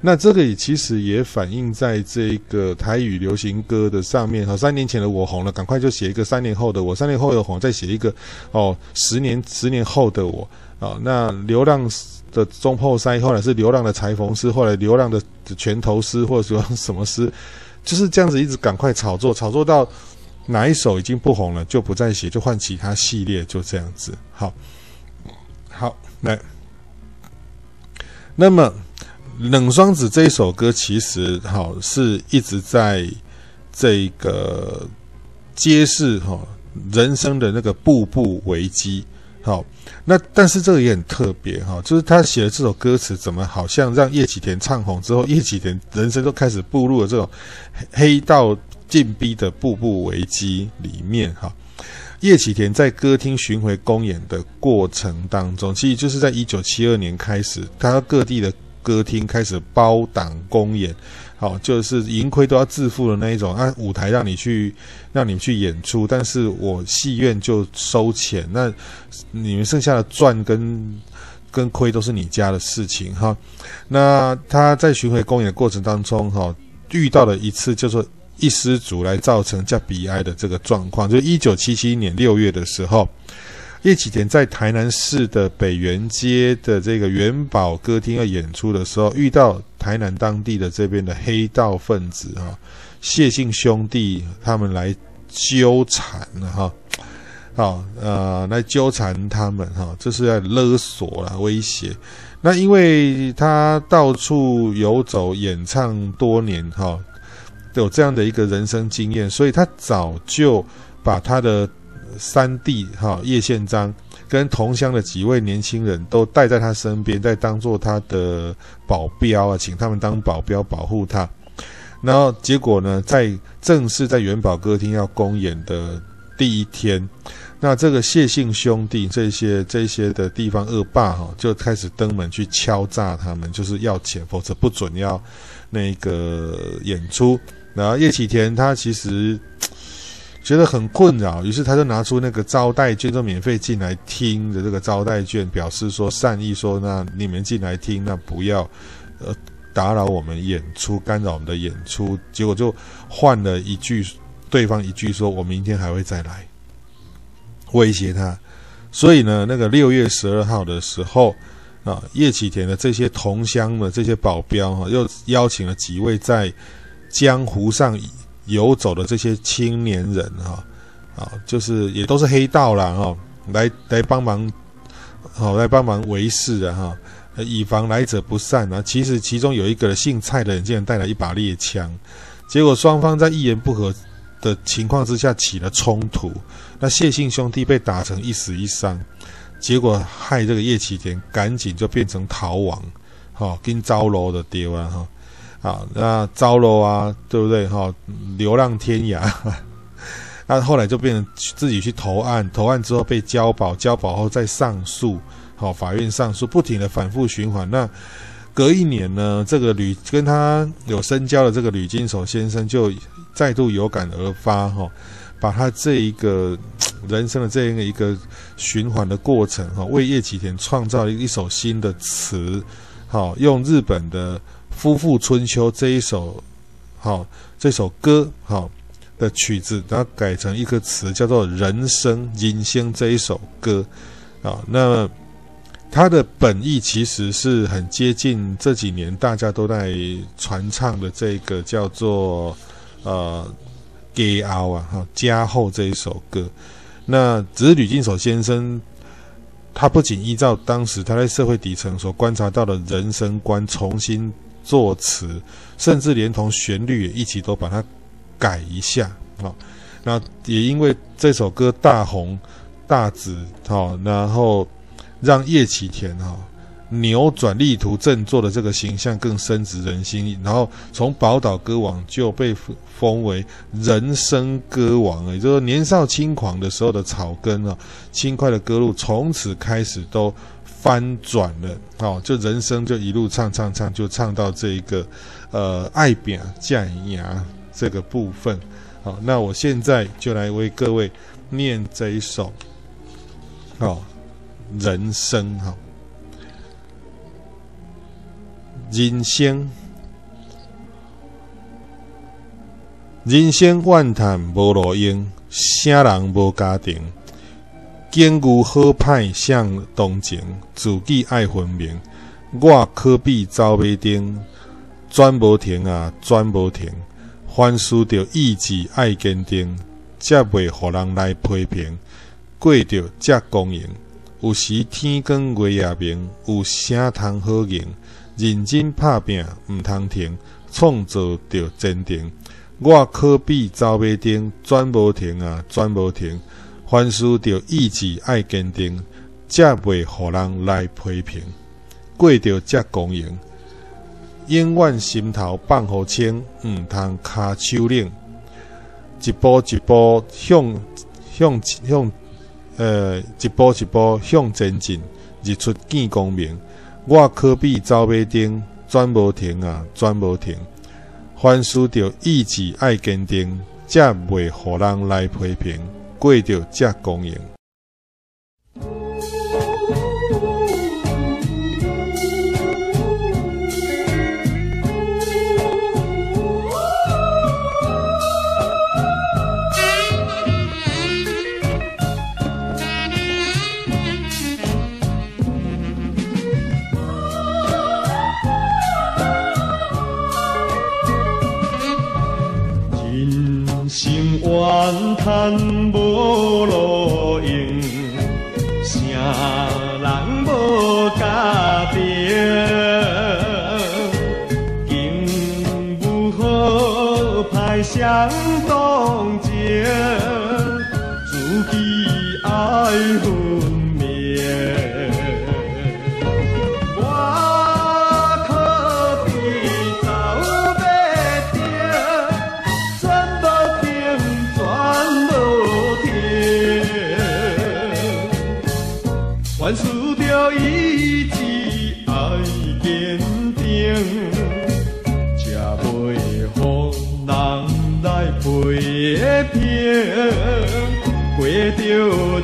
那这个也其实也反映在这个台语流行歌的上面哈。三年前的我红了，赶快就写一个三年后的我；三年后的红，再写一个哦，十年十年后的我啊。那流浪的中破塞，后来是流浪的裁缝师，后来流浪的拳头师，或者说什么师，就是这样子一直赶快炒作，炒作到哪一首已经不红了，就不再写，就换其他系列，就这样子。好，好，来，那么。冷霜子这一首歌其实好是一直在这个揭示哈人生的那个步步危机。好，那但是这个也很特别哈，就是他写的这首歌词，怎么好像让叶启田唱红之后，叶启田人生都开始步入了这种黑道进逼的步步危机里面哈。叶启田在歌厅巡回公演的过程当中，其实就是在一九七二年开始，他各地的。歌厅开始包档公演，好，就是盈亏都要自负的那一种啊。舞台让你去，让你去演出，但是我戏院就收钱，那你们剩下的赚跟跟亏都是你家的事情哈。那他在巡回公演的过程当中，哈，遇到了一次叫做一失足来造成叫悲哀的这个状况，就一九七七年六月的时候。叶启田在台南市的北园街的这个元宝歌厅要演出的时候，遇到台南当地的这边的黑道分子啊，谢姓兄弟他们来纠缠了哈，好呃来纠缠他们哈，这是在勒索啦威胁。那因为他到处游走演唱多年哈，有这样的一个人生经验，所以他早就把他的。三弟哈叶宪章跟同乡的几位年轻人都带在他身边，在当做他的保镖啊，请他们当保镖保护他。然后结果呢，在正式在元宝歌厅要公演的第一天，那这个谢姓兄弟这些这些的地方恶霸哈，就开始登门去敲诈他们，就是要钱，否则不准要那个演出。然后叶启田他其实。[tsk] 觉得很困扰，于是他就拿出那个招待券，就免费进来听的这个招待券，表示说善意说，那你们进来听，那不要呃打扰我们演出，干扰我们的演出。结果就换了一句，对方一句说，我明天还会再来，威胁他。所以呢，那个六月十二号的时候啊，叶启田的这些同乡的这些保镖哈、又邀请了几位在江湖上。游走的这些青年人哈，啊，就是也都是黑道啦哈，来来帮忙，好来帮忙维系的哈，以防来者不善啊。其实其中有一个姓蔡的人竟然带了一把猎枪，结果双方在一言不合的情况之下起了冲突，那谢姓兄弟被打成一死一伤，结果害这个叶启田赶紧就变成逃亡，哈，跟招楼的爹啊哈。好，那糟了啊，对不对？哈，流浪天涯，[laughs] 那后来就变成自己去投案，投案之后被交保，交保后再上诉，好，法院上诉，不停的反复循环。那隔一年呢，这个吕跟他有深交的这个吕金守先生就再度有感而发，哈，把他这一个人生的这样一个循环的过程，哈，为叶启田创造了一首新的词，好，用日本的。夫妇春秋这一首，好，这首歌好的曲子，然后改成一个词，叫做“人生”。人生这一首歌，啊，那它的本意其实是很接近这几年大家都在传唱的这个叫做呃“家后”啊，哈，“加厚”这一首歌。那只是吕金守先生，他不仅依照当时他在社会底层所观察到的人生观重新。作词，甚至连同旋律也一起都把它改一下啊！那也因为这首歌大红大紫，好，然后让叶启田哈扭转力图振作的这个形象更深植人心，然后从宝岛歌王就被封为人生歌王，也就是年少轻狂的时候的草根啊，轻快的歌路从此开始都。翻转了，哦，就人生就一路唱唱唱，就唱到这一个，呃，爱拼才会赢这个部分，好，那我现在就来为各位念这一首，好，人生哈，人生，人生万叹无路用，啥人无家庭，境遇好歹向同情，自己爱分明。我可比走马灯，转无停啊，转无停。凡事着意志爱坚定，才袂互人来批评。过着才公平，有时天光月也明，有啥通好用？认真拍拼，毋通停，创造着坚定。我可比走马灯，转无停啊，转无停。凡事着意志爱坚定，才袂互人来批评。过着才公平。永远心头放好清，毋通骹手冷，一步一步向向向，呃，一步一步向前进，日出见光明。我可比走马灯，转无停啊，转无停。凡事着意志爱坚定，才袂互人来批评，过着才公平。怨叹无路用，啥人无家庭，境遇好歹相同情，自己爱分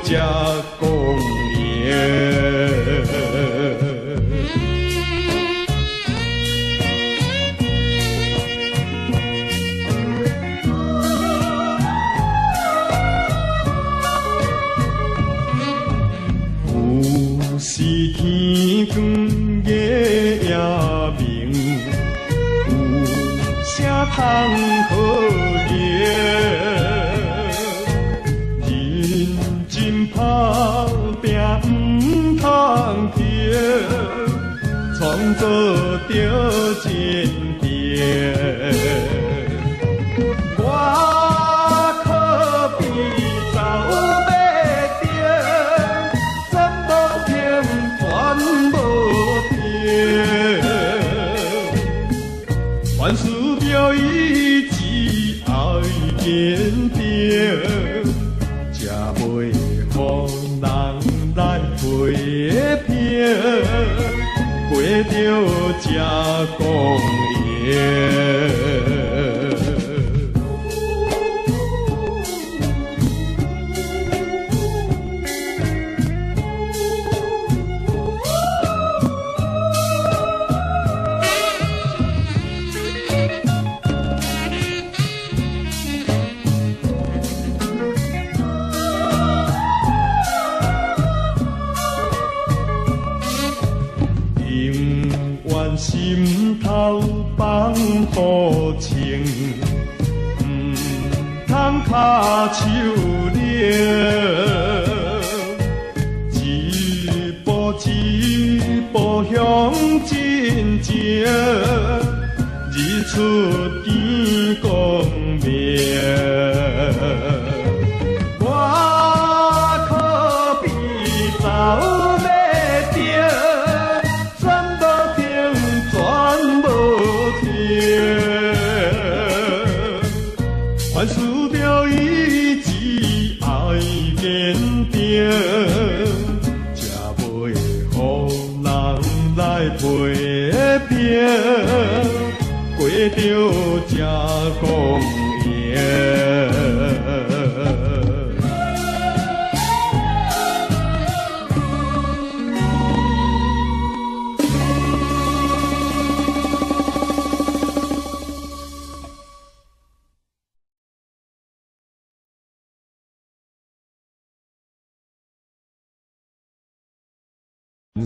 家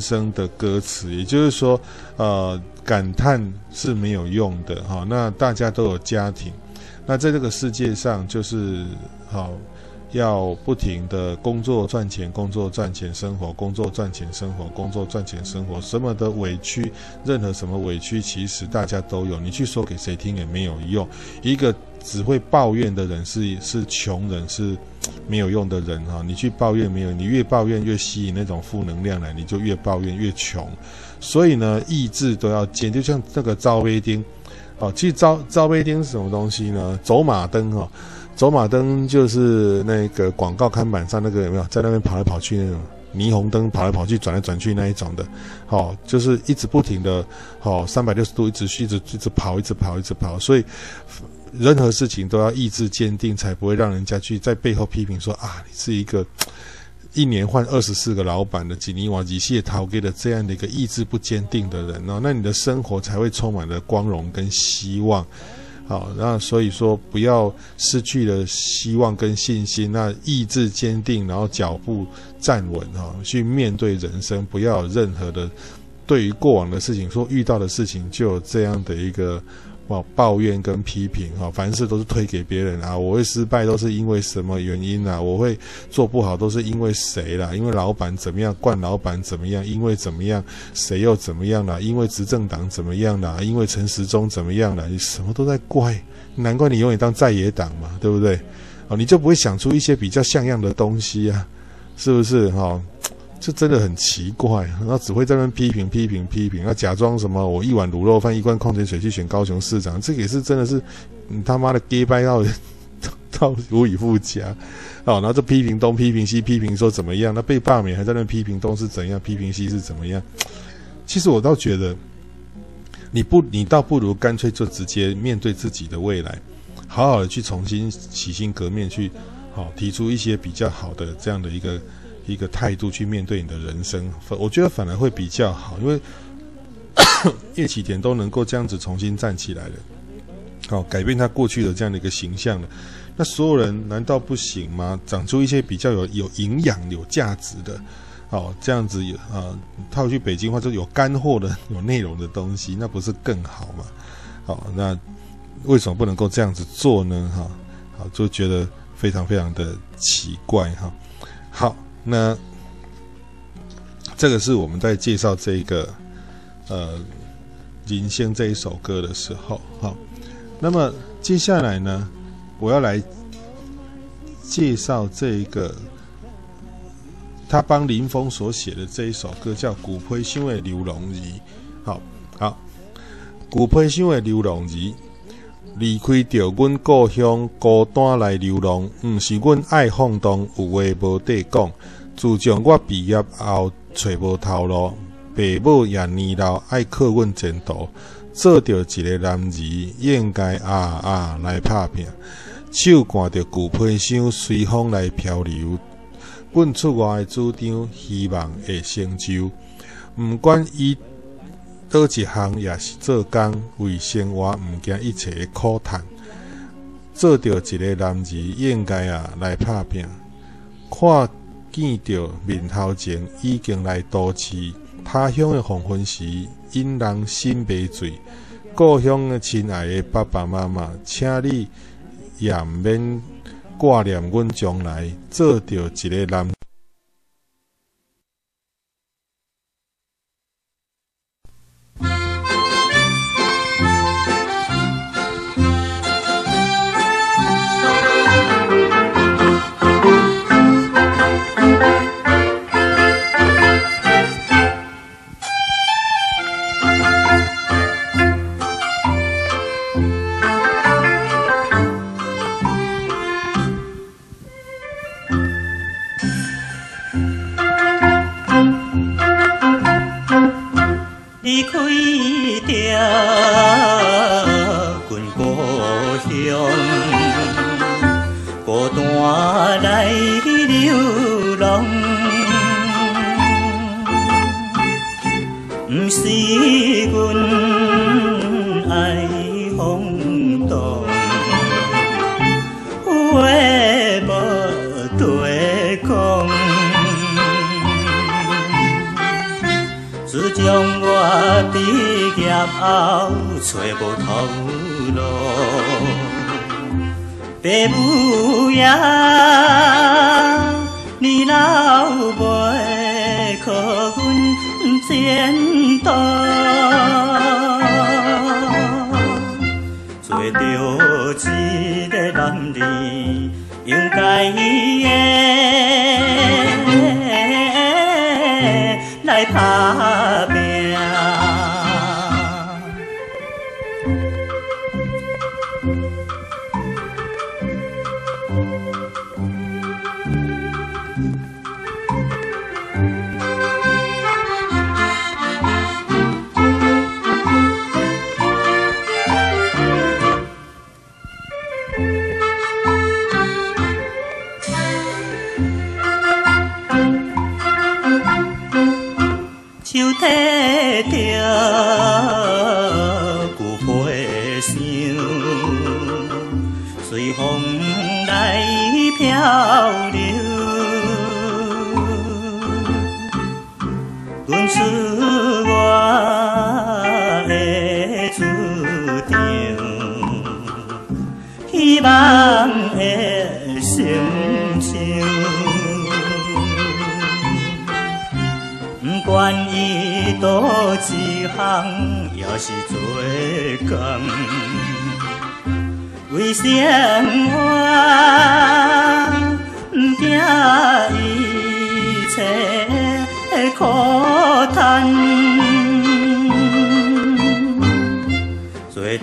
生的歌词，也就是说，呃，感叹是没有用的哈。那大家都有家庭，那在这个世界上就是好。要不停的工作赚钱，工作赚钱生活，工作赚钱生活，工作赚钱生活，什么的委屈，任何什么委屈，其实大家都有。你去说给谁听也没有用。一个只会抱怨的人是是穷人，是没有用的人哈。你去抱怨没有，你越抱怨越吸引那种负能量来，你就越抱怨越穷。所以呢，意志都要坚，就像这个招威丁，哦，其实招招威丁是什么东西呢？走马灯哦。走马灯就是那个广告看板上那个有没有在那边跑来跑去那种霓虹灯跑来跑去转来转去那一种的，好，就是一直不停的，好，三百六十度一直一直一直跑一直跑一直跑，所以任何事情都要意志坚定，才不会让人家去在背后批评说啊，你是一个一年换二十四个老板的吉尼瓦吉谢陶给的这样的一个意志不坚定的人哦，那你的生活才会充满了光荣跟希望。好，那所以说不要失去了希望跟信心，那意志坚定，然后脚步站稳哈，去面对人生，不要有任何的对于过往的事情，说遇到的事情就有这样的一个。抱怨跟批评哈，凡事都是推给别人啊。我会失败都是因为什么原因啊？我会做不好都是因为谁啦？因为老板怎么样？惯老板怎么样？因为怎么样？谁又怎么样了？因为执政党怎么样了？因为陈时中怎么样了？你什么都在怪，难怪你永远当在野党嘛，对不对？哦，你就不会想出一些比较像样的东西啊？是不是哈？这真的很奇怪，然后只会在那批评、批评、批评，那假装什么？我一碗卤肉饭、一罐矿泉水去选高雄市长，这个也是真的是你他妈的假掰到 [laughs] 到无以复加哦。然后就批评东、批评西、批评说怎么样？那被罢免还在那批评东是怎样？批评西是怎么样？其实我倒觉得，你不，你倒不如干脆就直接面对自己的未来，好好的去重新洗心革面，去好、哦、提出一些比较好的这样的一个。一个态度去面对你的人生，我觉得反而会比较好，因为 [coughs] 叶启田都能够这样子重新站起来了，好改变他过去的这样的一个形象了，那所有人难道不行吗？长出一些比较有有营养、有价值的，好这样子有啊，套去北京话就有干货的、[laughs] 有内容的东西，那不是更好吗？好，那为什么不能够这样子做呢？哈，好就觉得非常非常的奇怪哈，好。那这个是我们在介绍这个呃《林星》这一首歌的时候，好。那么接下来呢，我要来介绍这一个他帮林峰所写的这一首歌，叫《旧批箱的刘龙儿》。好好，《旧批箱的刘龙儿》，离开着阮故乡，孤单来流浪，毋是阮爱放荡，有话无地讲。自从我毕业后找无头路，爸母也年老，爱靠阮前途。做着一个男儿，应该啊啊来打拼。手掼着旧批箱，随风来漂流。阮出外的主张，希望会成就。毋管伊倒一项，也是做工，为生活毋惊一切的苦叹。做着一个男儿，应该啊来打拼。看。见着面头前已经来都市，他乡的黄昏时，引人心悲醉。故乡的亲爱的爸爸妈妈，请你也毋免挂念阮将来，做着一个男。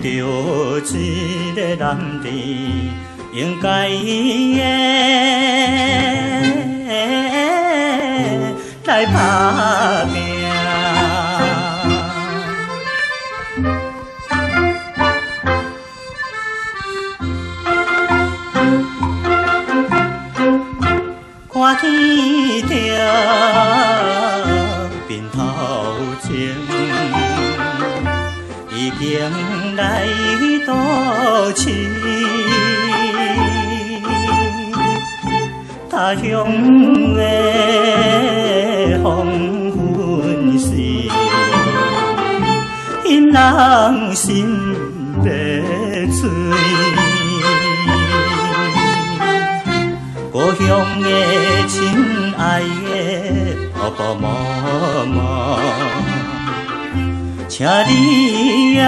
着一个难题，应该伊 làm. 家乡的黄昏时，引人心悲催。故乡的亲爱的爸爸妈妈，请你也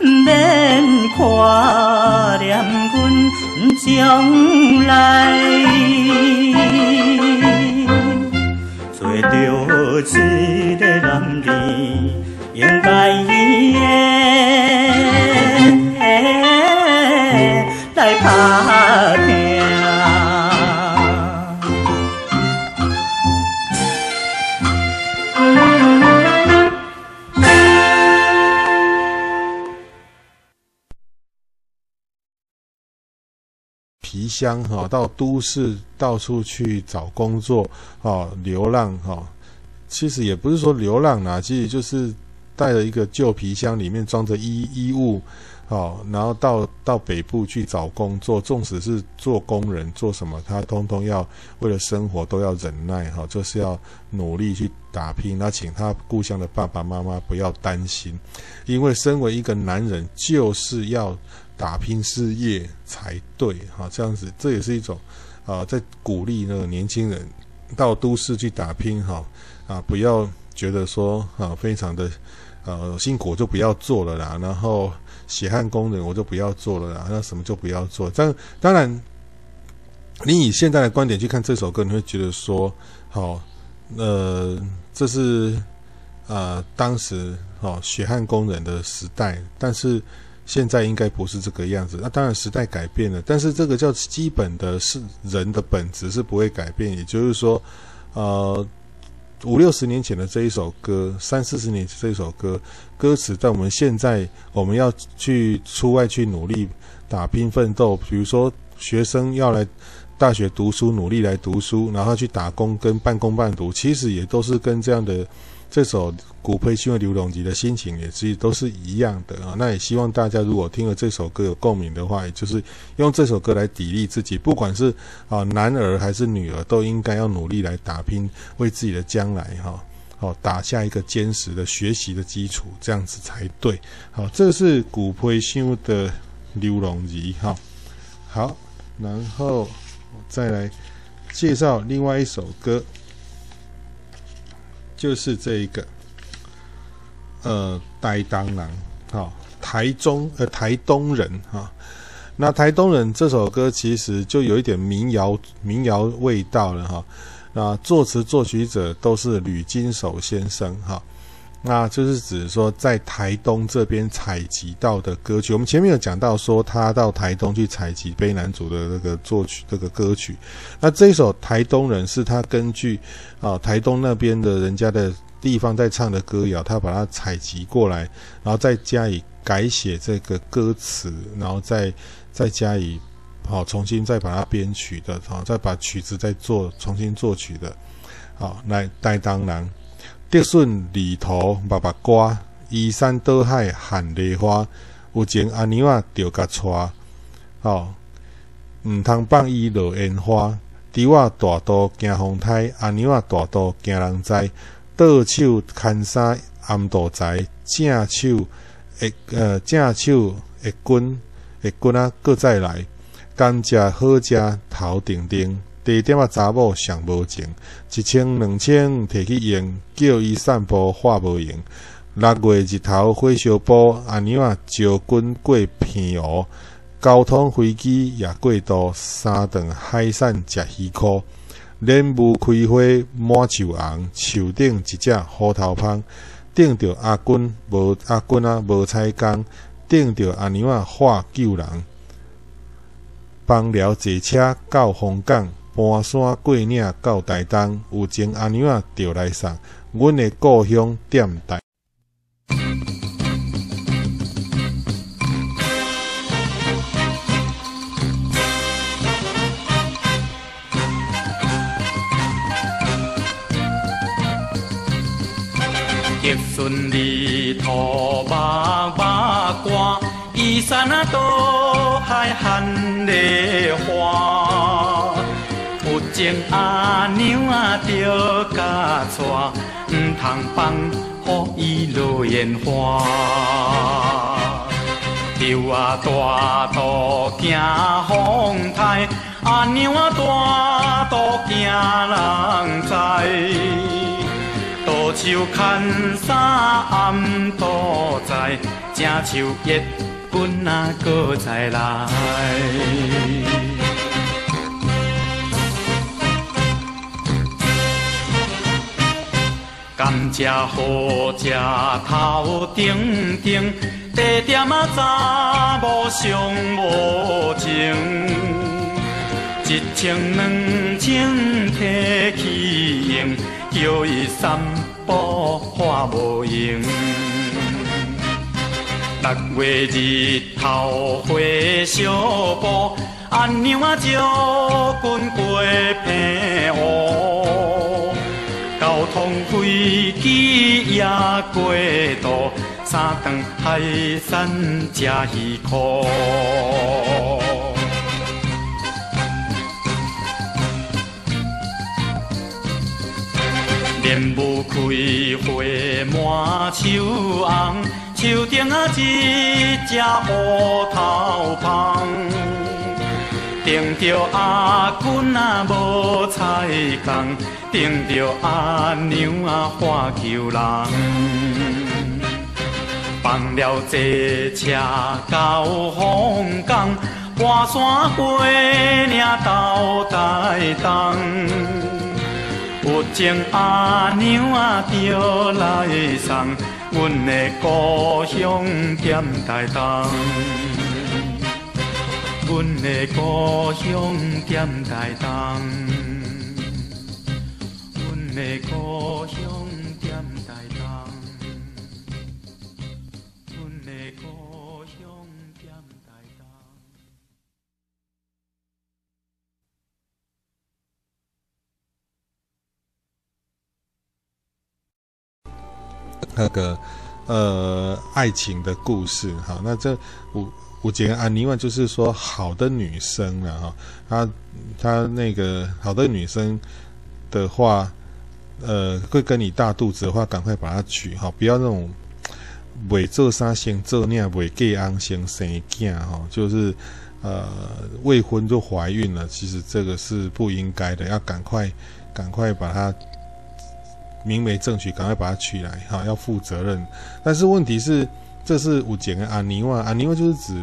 免挂念我。将来做着一个人民应该的来打拼。乡哈到都市到处去找工作啊，流浪哈，其实也不是说流浪啊，其实就是带着一个旧皮箱，里面装着衣衣物，好，然后到到北部去找工作，纵使是做工人做什么，他通通要为了生活都要忍耐哈，就是要努力去打拼。那请他故乡的爸爸妈妈不要担心，因为身为一个男人就是要。打拼事业才对哈，这样子这也是一种啊，在鼓励那个年轻人到都市去打拼哈啊，不要觉得说啊非常的呃辛苦就不要做了啦，然后血汗工人我就不要做了啦，那什么就不要做。这样当然，你以现在的观点去看这首歌，你会觉得说好呃这是啊当时哦血汗工人的时代，但是。现在应该不是这个样子，那当然时代改变了，但是这个叫基本的是人的本质是不会改变。也就是说，呃，五六十年前的这一首歌，三四十年前这一首歌，歌词在我们现在我们要去出外去努力打拼奋斗，比如说学生要来大学读书，努力来读书，然后去打工跟半工半读，其实也都是跟这样的。这首《古培新的刘龙吉》的心情也是都是一样的啊。那也希望大家如果听了这首歌有共鸣的话，也就是用这首歌来砥砺自己，不管是啊男儿还是女儿，都应该要努力来打拼，为自己的将来哈哦，打下一个坚实的学习的基础，这样子才对。好，这是古培修的刘龙仪哈。好，然后再来介绍另外一首歌，就是这一个，呃，台当人，哈，台中呃台东人哈。那台东人这首歌其实就有一点民谣民谣味道了哈。那作词作曲者都是吕金守先生哈，那就是指说在台东这边采集到的歌曲。我们前面有讲到说他到台东去采集卑南族的那个作曲这个歌曲。那这一首《台东人》是他根据啊台东那边的人家的地方在唱的歌谣，他把它采集过来，然后再加以改写这个歌词，然后再再加以。好，重新再把它编曲的，好，再把曲子再做重新作曲的，好，来台东人，竹笋里头爸爸瓜，依山倒海喊梨花，有情阿娘啊着甲娶，好，毋通放伊落烟花，猪仔大肚惊风台，阿娘啊大肚惊人灾，倒手牵衫暗度财，正手会呃正手会滚会滚啊，搁再来。甘蔗好食头顶顶，地点啊查某上无情，一千两千摕去用，叫伊散步化无用。六月日头火烧埔，阿娘啊招军过平湖，交通飞机也过度，三顿海产食鱼壳。莲雾开花满树红，树顶一只虎头蜂，顶着阿军无阿军啊无彩工，顶着阿娘啊化救人。帮了坐车到凤港，搬山过岭到台东，有情阿娘啊，调来送，阮的故乡点台。竹笋里头把把瓜，依山倒海含。梨花，有情阿娘啊，着嫁娶，毋通放予伊落烟花。猪仔大肚惊风台，阿娘啊大肚惊人知。倒手牵衫暗度财，正手热。阮啊，搁再来。甘蔗好食头顶顶，地点啊查某上无情，一千两千摕去用，叫伊散步化无用。六月日头火烧埔，阿娘啊招军过平湖，交通飞机也过度，三顿海产食鱼壳。莲雾开花满树红。树顶啊，一只乌头蜂，顶着阿君啊无彩工，顶着阿娘啊化球人。放了坐车到凤港，跋山过岭到台东，有情阿娘啊着来送。阮的故乡点台东，阮的故乡点台东，阮的故乡那个。呃，爱情的故事，哈，那这我我觉得啊，尼万就是说好的女生了哈，她她那个好的女生的话，呃会跟你大肚子的话，赶快把它娶哈，不要那种未做三先做那未嫁安先生囝哈，就是呃未婚就怀孕了，其实这个是不应该的，要赶快赶快把它明媒正娶，赶快把她娶来哈，要负责任。但是问题是。这是五简的阿尼瓦，阿尼瓦就是指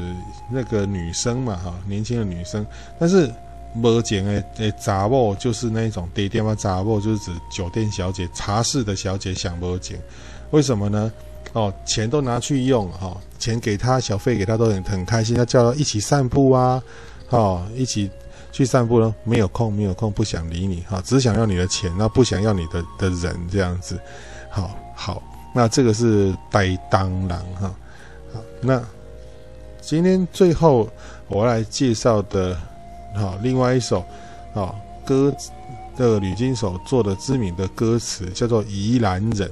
那个女生嘛，哈，年轻的女生。但是无简的诶杂货就是那种地点嘛，杂货就是指酒店小姐、茶室的小姐想无简，为什么呢？哦，钱都拿去用，哈、哦，钱给他，小费给他都很很开心，她叫他一起散步啊，哦，一起去散步了，没有空，没有空，不想理你，哈、只想要你的钱，那不想要你的的人这样子，好好。那这个是呆当郎哈，好，那今天最后我来介绍的，好，另外一首，好歌，这个吕金手做的知名的歌词叫做《宜兰人》，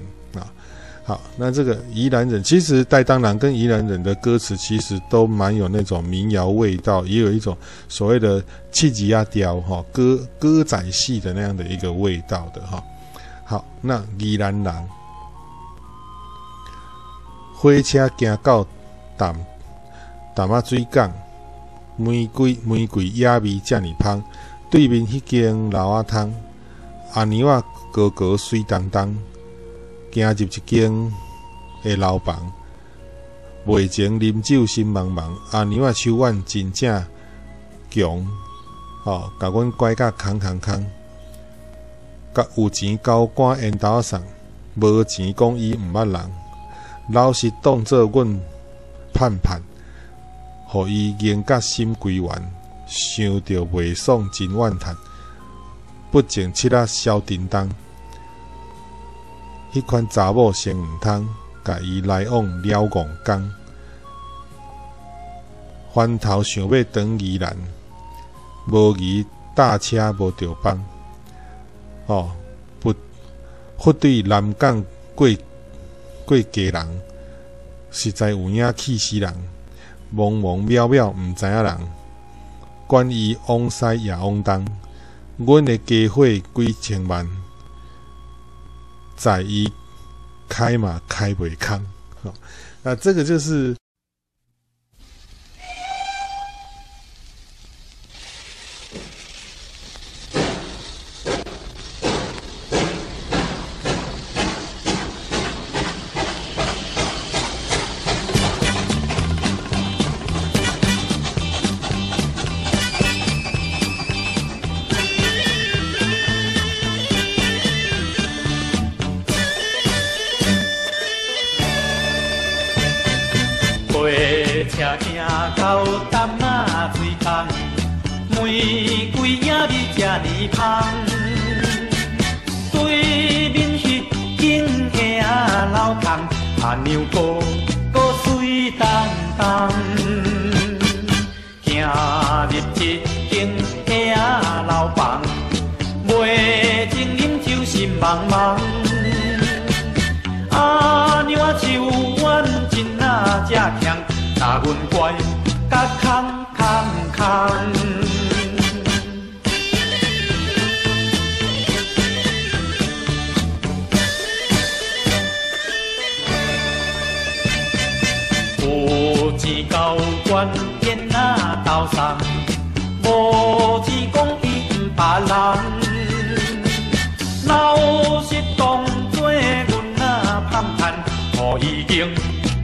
好，那这个《宜兰人》其实呆当郎跟《宜兰人》的歌词其实都蛮有那种民谣味道，也有一种所谓的气质啊调哈歌歌仔戏的那样的一个味道的哈，好，那《宜兰人》。火车行到淡淡仔水港，玫瑰玫瑰野味遮尔香。对面迄间老仔汤，阿娘仔高高水当当，行入一间的楼房，袂前啉酒心茫茫。阿娘啊手腕真正强，吼，甲阮拐甲空空空。甲有钱交关缘投送，无钱讲伊毋捌人。老实当作阮盼盼，互伊言甲心归完，想着袂爽真怨叹，不净七仔消叮当，迄款查某先毋通，甲伊来往了戆工，翻头想要转宜兰，无仪搭车无着班，哦，不，不对南港过。过家人实在有影气死人，茫茫渺渺毋知影人，关于往西也往东，阮的家伙几千万，在一开嘛开袂空，好，那这个就是。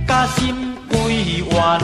加薪归还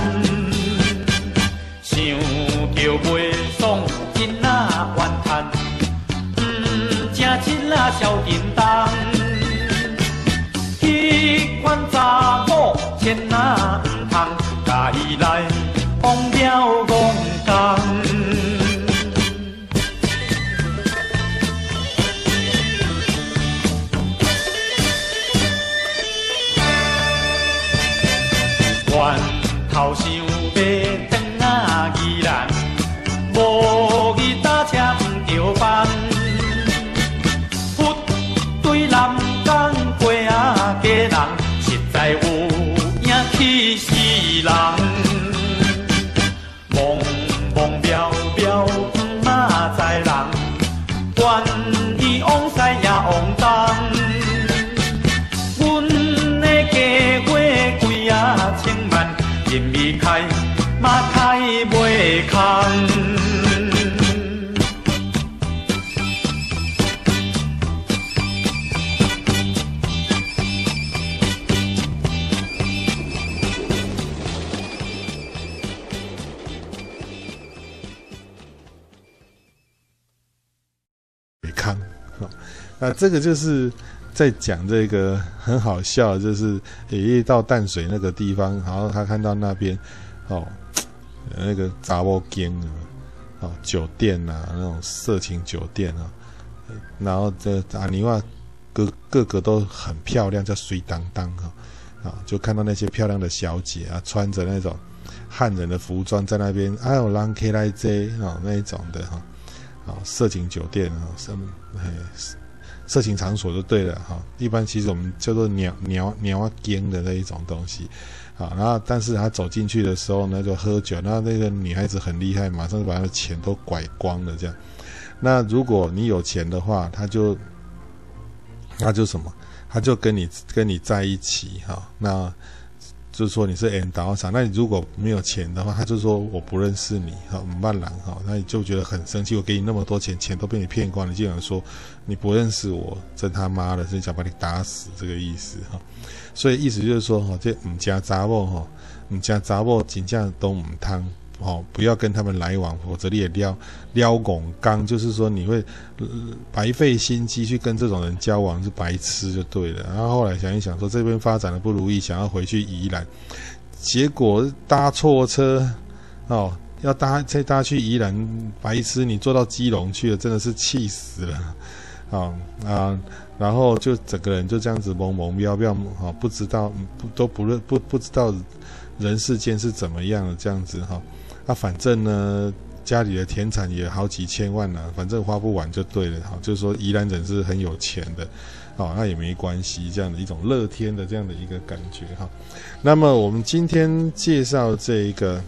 这个就是在讲这个很好笑，就是爷爷到淡水那个地方，然后他看到那边哦，那个杂货间啊，哦酒店啊，那种色情酒店啊，然后这阿尼瓦个个个都很漂亮，叫水当当哈啊，就看到那些漂亮的小姐啊，穿着那种汉人的服装在那边，哎呦，让 K 来 J 啊那一种的哈，啊色情酒店啊什么哎。色情场所就对了哈，一般其实我们叫做鸟鸟鸟啊间的那一种东西，啊，然后但是他走进去的时候呢，就喝酒，那那个女孩子很厉害，马上就把他的钱都拐光了这样。那如果你有钱的话，他就，他就什么，他就跟你跟你在一起哈，那。就是说你是 N 导厂，那你如果没有钱的话，他就说我不认识你，哈，慢郎哈，那你就觉得很生气。我给你那么多钱，钱都被你骗光，你竟然说你不认识我，真他妈的，真想把你打死，这个意思哈。所以意思就是说哈，这五家杂货哈，五家杂货，金价都唔贪。哦，不要跟他们来往，否则你也撩撩拱刚，就是说你会、呃、白费心机去跟这种人交往，是白痴就对了。然后后来想一想，说这边发展的不如意，想要回去宜兰，结果搭错车，哦，要搭再搭去宜兰，白痴，你坐到基隆去了，真的是气死了，啊、啊，然后就整个人就这样子懵懵飘飘，哈，不知道不都不认不不知道人世间是怎么样的这样子哈。那、反正呢，家里的田产也好几千万呢、反正花不完就对了。哈，就是说宜兰人是很有钱的，哦，那也没关系，这样的一种乐天的这样的一个感觉哈。那么我们今天介绍这一个，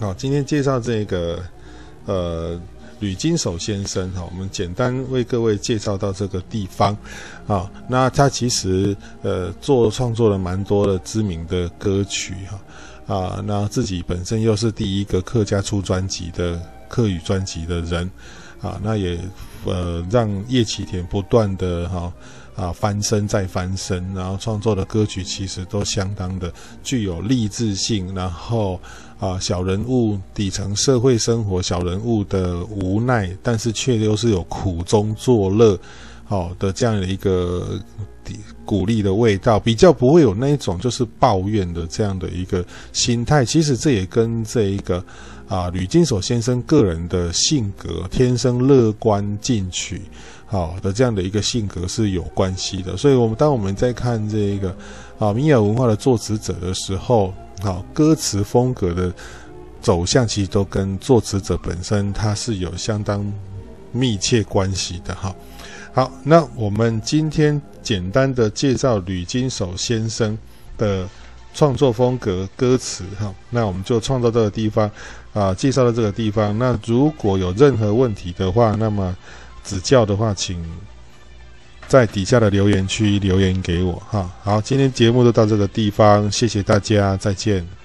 好，今天介绍这个，呃，吕金守先生哈，我们简单为各位介绍到这个地方，啊，那他其实呃做创作了蛮多的知名的歌曲哈。啊，那自己本身又是第一个客家出专辑的客语专辑的人，啊，那也呃让叶启田不断的哈啊翻身再翻身，然后创作的歌曲其实都相当的具有励志性，然后啊小人物底层社会生活小人物的无奈，但是却又是有苦中作乐。好的，这样的一个鼓励的味道，比较不会有那一种就是抱怨的这样的一个心态。其实这也跟这一个啊吕金守先生个人的性格，天生乐观进取，好的这样的一个性格是有关系的。所以，我们当我们在看这一个啊米尔文化的作词者的时候，好歌词风格的走向，其实都跟作词者本身他是有相当密切关系的哈。好，那我们今天简单的介绍吕金守先生的创作风格、歌词哈。那我们就创造这个地方啊、介绍到这个地方。那如果有任何问题的话，那么指教的话，请在底下的留言区留言给我哈。好，今天节目就到这个地方，谢谢大家，再见。